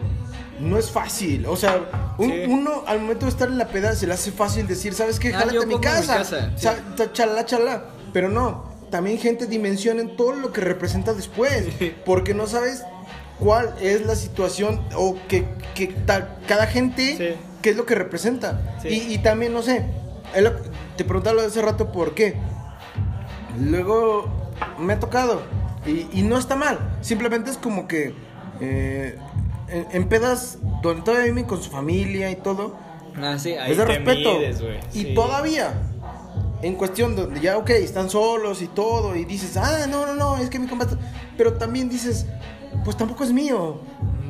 no es fácil. O sea, un- Sí. uno al momento de estar en la peda se le hace fácil decir, ¿sabes qué? Ah, Jálate a mi pongo mi casa. casa, sí. Chalá, chalá. Pero no, también gente dimensiona en todo lo que representa después. Porque no sabes cuál es la situación o que, que ta- cada gente, Sí. Qué es lo que representa. Sí. Y, y también, no sé, te preguntaba hace rato por qué. Luego me ha tocado y, y no está mal, simplemente es como que eh, en, en pedas donde todavía viven con su familia y todo, Ah, sí, ahí es de te respeto. mides, y todavía, en cuestión donde ya, ok, están solos y todo, y dices, ah, no, no, no, es que mi compa. está-". Pero también dices, pues tampoco es mío.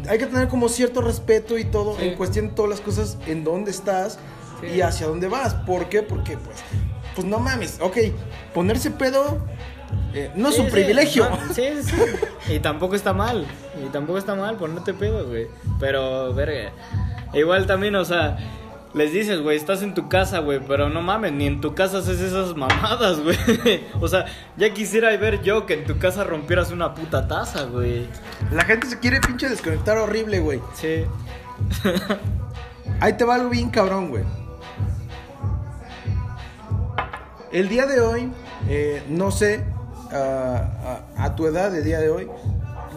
Hay que tener como cierto respeto y todo, Sí. en cuestión de todas las cosas, en dónde estás Sí. y hacia dónde vas. ¿Por qué? Porque, pues, pues no mames, ok, ponerse pedo eh, no es un privilegio. no, sí, sí. Y tampoco está mal. Y tampoco está mal ponerte pedo, güey. Pero, verga. Igual también, o sea, les dices, güey, estás en tu casa, güey. Pero no mames, ni en tu casa haces esas mamadas, [LAUGHS] güey. O sea, ya quisiera ver yo que en tu casa rompieras una puta taza, güey. La gente se quiere pinche desconectar horrible, güey. Sí. [LAUGHS] Ahí te va algo bien cabrón, güey. El día de hoy, eh, no sé, a, a- a tu edad de día de hoy,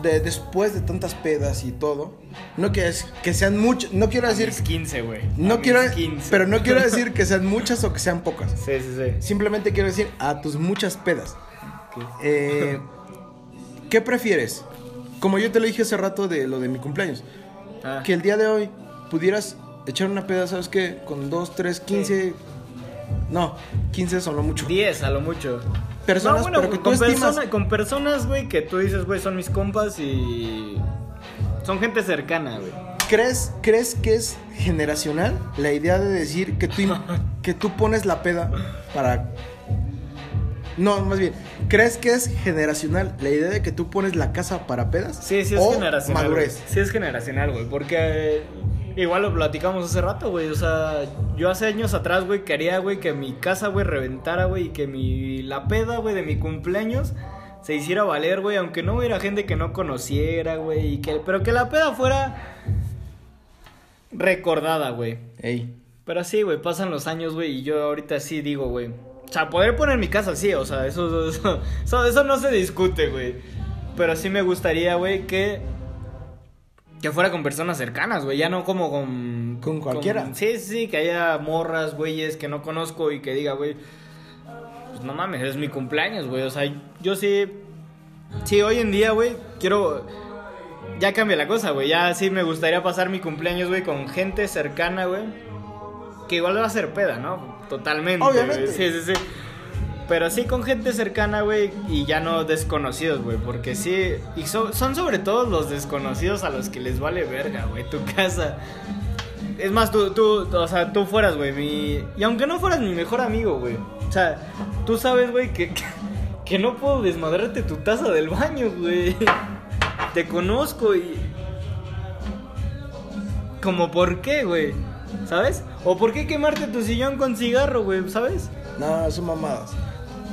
de, después de tantas pedas y todo, no que, es, que sean muchas, no quiero decir, Mis 15, güey. no A quiero, mis 15. pero no quiero [LAUGHS] decir que sean muchas o que sean pocas. Sí, sí, sí. Simplemente quiero decir a tus muchas pedas. Eh, ¿Qué prefieres? Como yo te lo dije hace rato de lo de mi cumpleaños. Ah, que el día de hoy pudieras echar una peda, ¿sabes qué? Con 2, 3, 15. No, 15 son lo mucho. 10 a lo mucho. Personas, No, bueno, pero que tú con, estimas. persona- con personas, güey, que tú dices, güey, son mis compas y. Son gente cercana, güey. ¿Crees, ¿Crees que es generacional la idea de decir que tú, [LAUGHS] que tú pones la peda para. No, más bien, ¿crees que es generacional la idea de que tú pones la casa para pedas? Sí, sí es ¿O generacional. Madurez. güey. Sí es generacional, güey. Porque eh, igual lo platicamos hace rato, güey. O sea, yo hace años atrás, güey, quería, güey, que mi casa, güey, reventara, güey. Y que mi, la peda, güey, de mi cumpleaños se hiciera valer, güey. Aunque no hubiera gente que no conociera, güey. Y que, pero que la peda fuera recordada, güey. Ey. Pero sí, güey, pasan los años, güey, y yo ahorita sí digo, güey. O sea, poder poner mi casa, sí, o sea, eso, [LAUGHS] eso, eso, eso no se discute, güey. Pero sí me gustaría, güey, que. Que fuera con personas cercanas, güey, ya no como con. Con cualquiera. sí, sí, que haya morras, güeyes que no conozco y que diga, güey. Pues no mames, es mi cumpleaños, güey. O sea, yo sí. Sí, hoy en día, güey, quiero. Ya cambia la cosa, güey. Ya sí me gustaría pasar mi cumpleaños, güey, con gente cercana, güey. Que igual va a ser peda, ¿no? Totalmente. Obviamente. Sí, sí, sí. Pero sí con gente cercana, güey, y ya no desconocidos, güey. Porque sí. Y so- son sobre todo los desconocidos a los que les vale verga, güey, tu casa. Es más, tú, tú, o sea, tú fueras, güey, mi... Y aunque no fueras mi mejor amigo, güey. O sea, tú sabes, güey, que, que, que no puedo desmadrarte tu taza del baño, güey. Te conozco y... Como por qué, güey. ¿Sabes? O por qué quemarte tu sillón con cigarro, güey, ¿sabes? No, son mamadas.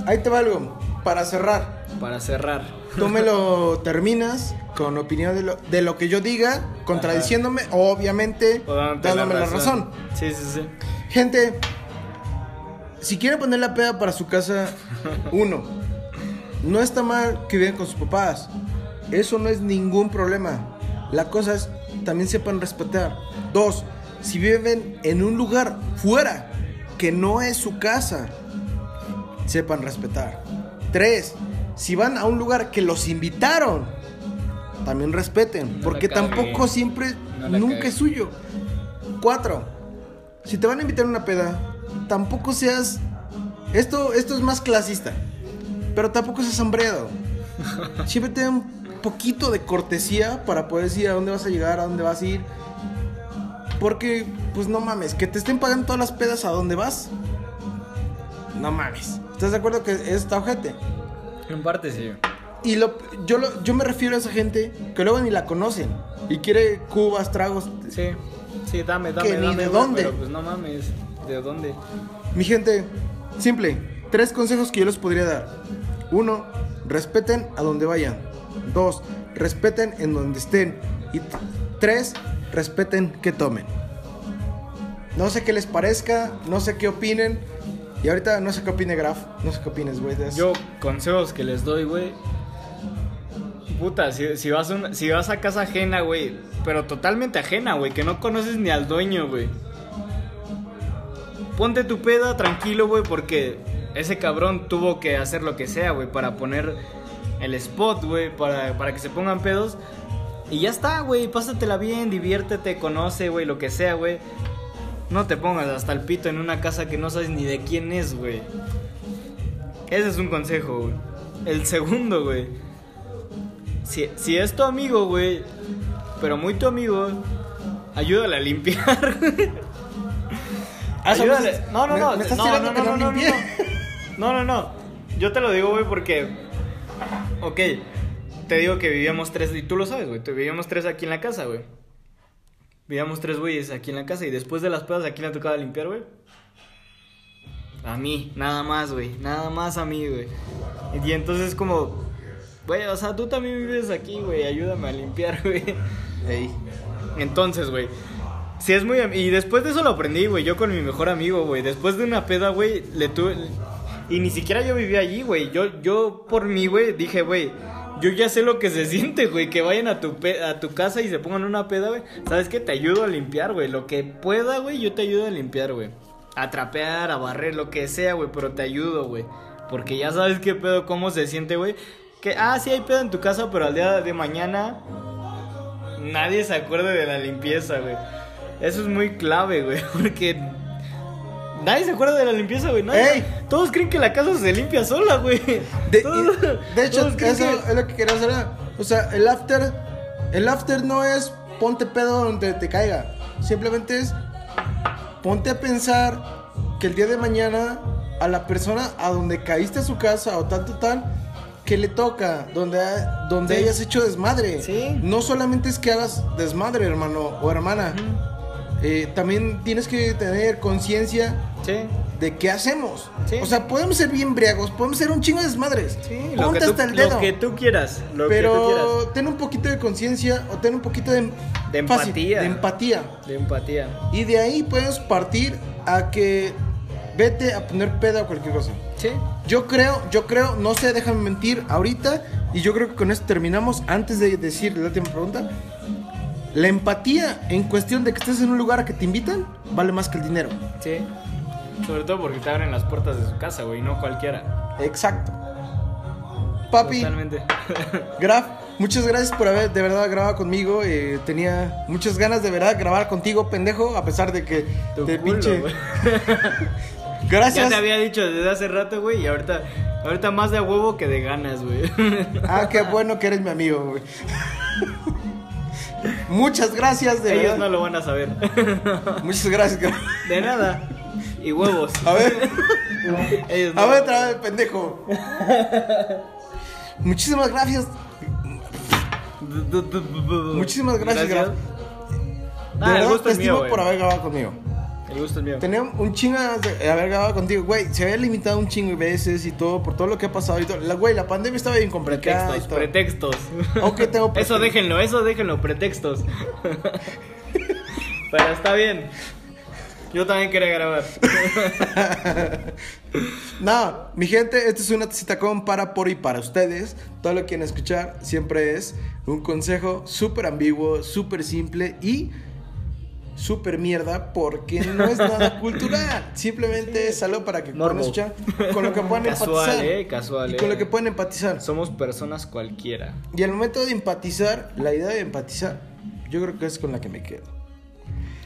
Ahí te va algo. Para cerrar, Para cerrar. Tú me lo terminas con opinión de lo, de lo que yo diga, contradiciéndome, obviamente, O dándome la razón. Sí, sí, sí. Gente, si quieren poner la peda para su casa, [LAUGHS] uno, no está mal que vivan con sus papás. Eso no es ningún problema. La cosa es, también sepan respetar. Dos, si viven en un lugar fuera que no es su casa, sepan respetar. Tres, si van a un lugar que los invitaron, también respeten. No porque tampoco siempre, No nunca es suyo. Cuatro, si te van a invitar a una peda, tampoco seas. Esto, esto es más clasista. Pero tampoco seas sombreado. [LAUGHS] Siempre ten un poquito de cortesía para poder decir a dónde vas a llegar, a dónde vas a ir. Porque, pues no mames, que te estén pagando todas las pedas a dónde vas. No mames. ¿Estás de acuerdo que es esta ojete? En parte sí. Y lo, yo, lo- yo me refiero a esa gente que luego ni la conocen y quiere cubas, tragos. Sí. Sí, dame, dame, Que ni dame, de dónde. Pero pues no mames. ¿De dónde? Mi gente, simple. Tres consejos que yo les podría dar. Uno, respeten a donde vayan. Dos, respeten en donde estén. Y tres, respeten que tomen. No sé qué les parezca, no sé qué opinen. Y ahorita no sé qué opine Graf. No sé qué opines, güey. Yo, consejos que les doy, güey. puta, si, vas si vas a casa ajena, güey, pero totalmente ajena, güey, que no conoces ni al dueño, güey. Ponte tu peda tranquilo, güey, porque ese cabrón tuvo que hacer lo que sea, güey, para poner el spot, güey, para, para que se pongan pedos. Y ya está, güey, pásatela bien, diviértete, conoce, güey, lo que sea, güey. No te pongas hasta el pito en una casa que no sabes ni de quién es, güey. Ese es un consejo, güey. El segundo, güey. Si, si es tu amigo, güey, pero muy tu amigo, ayúdale a limpiar. [LAUGHS] Ah. Ayúdale. No, no, no. me estás no, tirando no, que no, no no, no, no, no. Yo te lo digo, güey, porque. Ok, te digo que vivíamos tres, y tú lo sabes, güey. Vivíamos tres aquí en la casa, güey. Vivíamos tres güeyes aquí en la casa y después de las pedas, ¿a quién le tocaba limpiar, güey? A mí, nada más, güey. Nada más a mí, güey. Y entonces, como. Güey, o sea, tú también vives aquí, güey. Ayúdame a limpiar, [LAUGHS] güey. Ey. Entonces, güey. Si es muy... Y después de eso lo aprendí, güey. Yo con mi mejor amigo, güey. Después de una peda, güey, le tuve... Y ni siquiera yo vivía allí, güey. Yo, yo por mí, güey, dije, güey... Yo ya sé lo que se [LAUGHS] siente, güey. Que vayan a tu, pe- a tu casa y se pongan una peda, güey. ¿Sabes qué? Te ayudo a limpiar, güey. Lo que pueda, güey, yo te ayudo a limpiar, güey. A trapear, a barrer, lo que sea, güey. Pero te ayudo, güey. Porque ya sabes qué pedo, cómo se siente, güey. Que, ah, sí hay pedo en tu casa, pero al día de mañana nadie se acuerde de la limpieza, güey. Eso es muy clave, güey, [LAUGHS] porque nadie se acuerda de la limpieza, güey. nadie- ¡Ey! Todos creen que la casa se limpia sola, güey. De, Todos- de hecho, eso que- es lo que quería hacer. O sea, el after, el after no es ponte pedo donde te caiga. Simplemente es ponte a pensar que el día de mañana a la persona a donde caíste a su casa o tal, tal, tal, que le toca, donde, donde Sí. hayas hecho desmadre. Sí. No solamente es que hagas desmadre, hermano o hermana. Eh, también tienes que tener conciencia Sí, de qué hacemos. Sí. O sea, podemos ser bien briagos, podemos ser un chingo de desmadres. sí, lo Ponte que, tú, hasta el dedo. lo que tú quieras, lo que tú pero quieras. ten un poquito de conciencia o ten un poquito de, De fácil, empatía. de empatía. De empatía. Y de ahí puedes partir a que vete a poner pedo a cualquier cosa. Sí. Yo creo, yo creo, no sé, déjame mentir ahorita. Y yo creo que con esto terminamos. Antes de decir la última pregunta. La empatía en cuestión de que estés en un lugar a que te invitan vale más que el dinero. Sí. Sobre todo porque te abren las puertas de su casa, güey, no cualquiera. Exacto. Papi, Totalmente. [LAUGHS] Graf, muchas gracias por haber de verdad grabado conmigo. eh, tenía muchas ganas de verdad grabar contigo, pendejo, a pesar de que Tu te culo, pinche. [LAUGHS] Gracias. Ya te había dicho desde hace rato, güey, y ahorita, ahorita más de huevo que de ganas, güey. Ah, qué [LAUGHS] bueno que eres mi amigo, güey. Muchas gracias, de Ellos verdad. no lo van a saber. [LAUGHS] Muchas gracias. De nada. Y huevos. A ver, Ellos no. a ver otra vez, pendejo. Muchísimas gracias. Muchísimas gracias. De Ah, el verdad, gusto te es mío, estimo güey. por haber grabado conmigo. El gusto es mío. Tenía un chingo de haber grabado contigo, güey. Se había limitado un chingo de veces y todo, por todo lo que ha pasado y todo. La, güey, la pandemia estaba bien complicada. Pretextos, pretextos. Ok, tengo [LAUGHS] Eso déjenlo, eso déjenlo, pretextos. [LAUGHS] Pero está bien. Yo también quería grabar. [LAUGHS] No, mi gente, esta es una tacita con para, por y para ustedes. Todo lo que quieren escuchar siempre es un consejo súper ambiguo, súper simple y súper mierda porque no es nada [LAUGHS] cultural. Simplemente es algo para que puedan escuchar, con lo que puedan [LAUGHS] Casual, empatizar. eh, casual, Y con eh. lo que pueden empatizar. Somos personas cualquiera. Y al momento de empatizar, la idea de empatizar, yo creo que es con la que me quedo.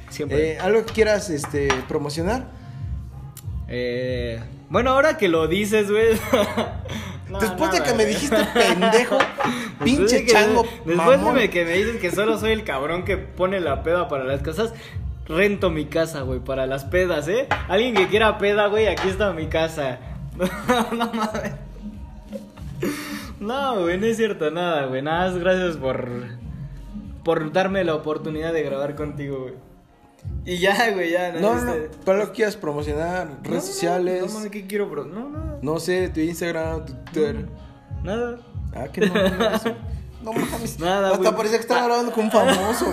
Siempre. Eh, ¿Algo que quieras este, promocionar? Eh, bueno, ahora que lo dices, güey. No, Después de que me dijiste pendejo, [LAUGHS] pinche que- chango, Después mamón. de que me dices que solo soy el cabrón que pone la peda para las casas, rento mi casa, güey, para las pedas, ¿eh? Alguien que quiera peda, güey, aquí está mi casa. [LAUGHS] No, mames. No, güey, no es cierto nada, güey. Nada, más gracias por por darme la oportunidad de grabar contigo, güey. Y ya, güey, ya. No, no, no, para lo que quieras promocionar, No, redes no, sociales, No, mames, ¿qué quiero, bro? No, nada. no sé, tu Instagram, tu Twitter. Nada. Ah, que no, no, eso. No mames. Nada, Hasta güey. parecía que estaba grabando con un famoso.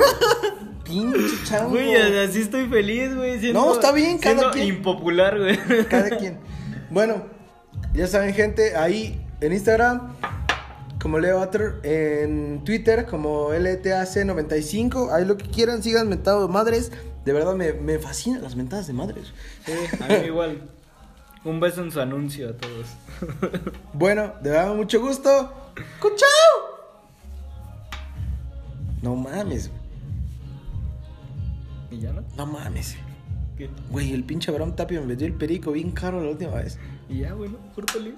Pinche chango. Güey, así estoy feliz, güey. siendo- No, está bien, cada siendo quien. impopular, güey. Cada [LAUGHS] quien. Bueno, ya saben, gente, ahí en Instagram, como Leo Atter, en Twitter como LTAC95. Ahí lo que quieran, sigan mentado madres. De verdad me, me fascinan las mentadas de madres. A mí igual. Un beso en su anuncio a todos. Bueno, de verdad, mucho gusto. ¡Cuchao! No mames, ¿Y ya no? no mames. ¿Qué? Güey, el pinche Abraham Tapio me metió el perico bien caro la última vez. Y ya, bueno, córtale.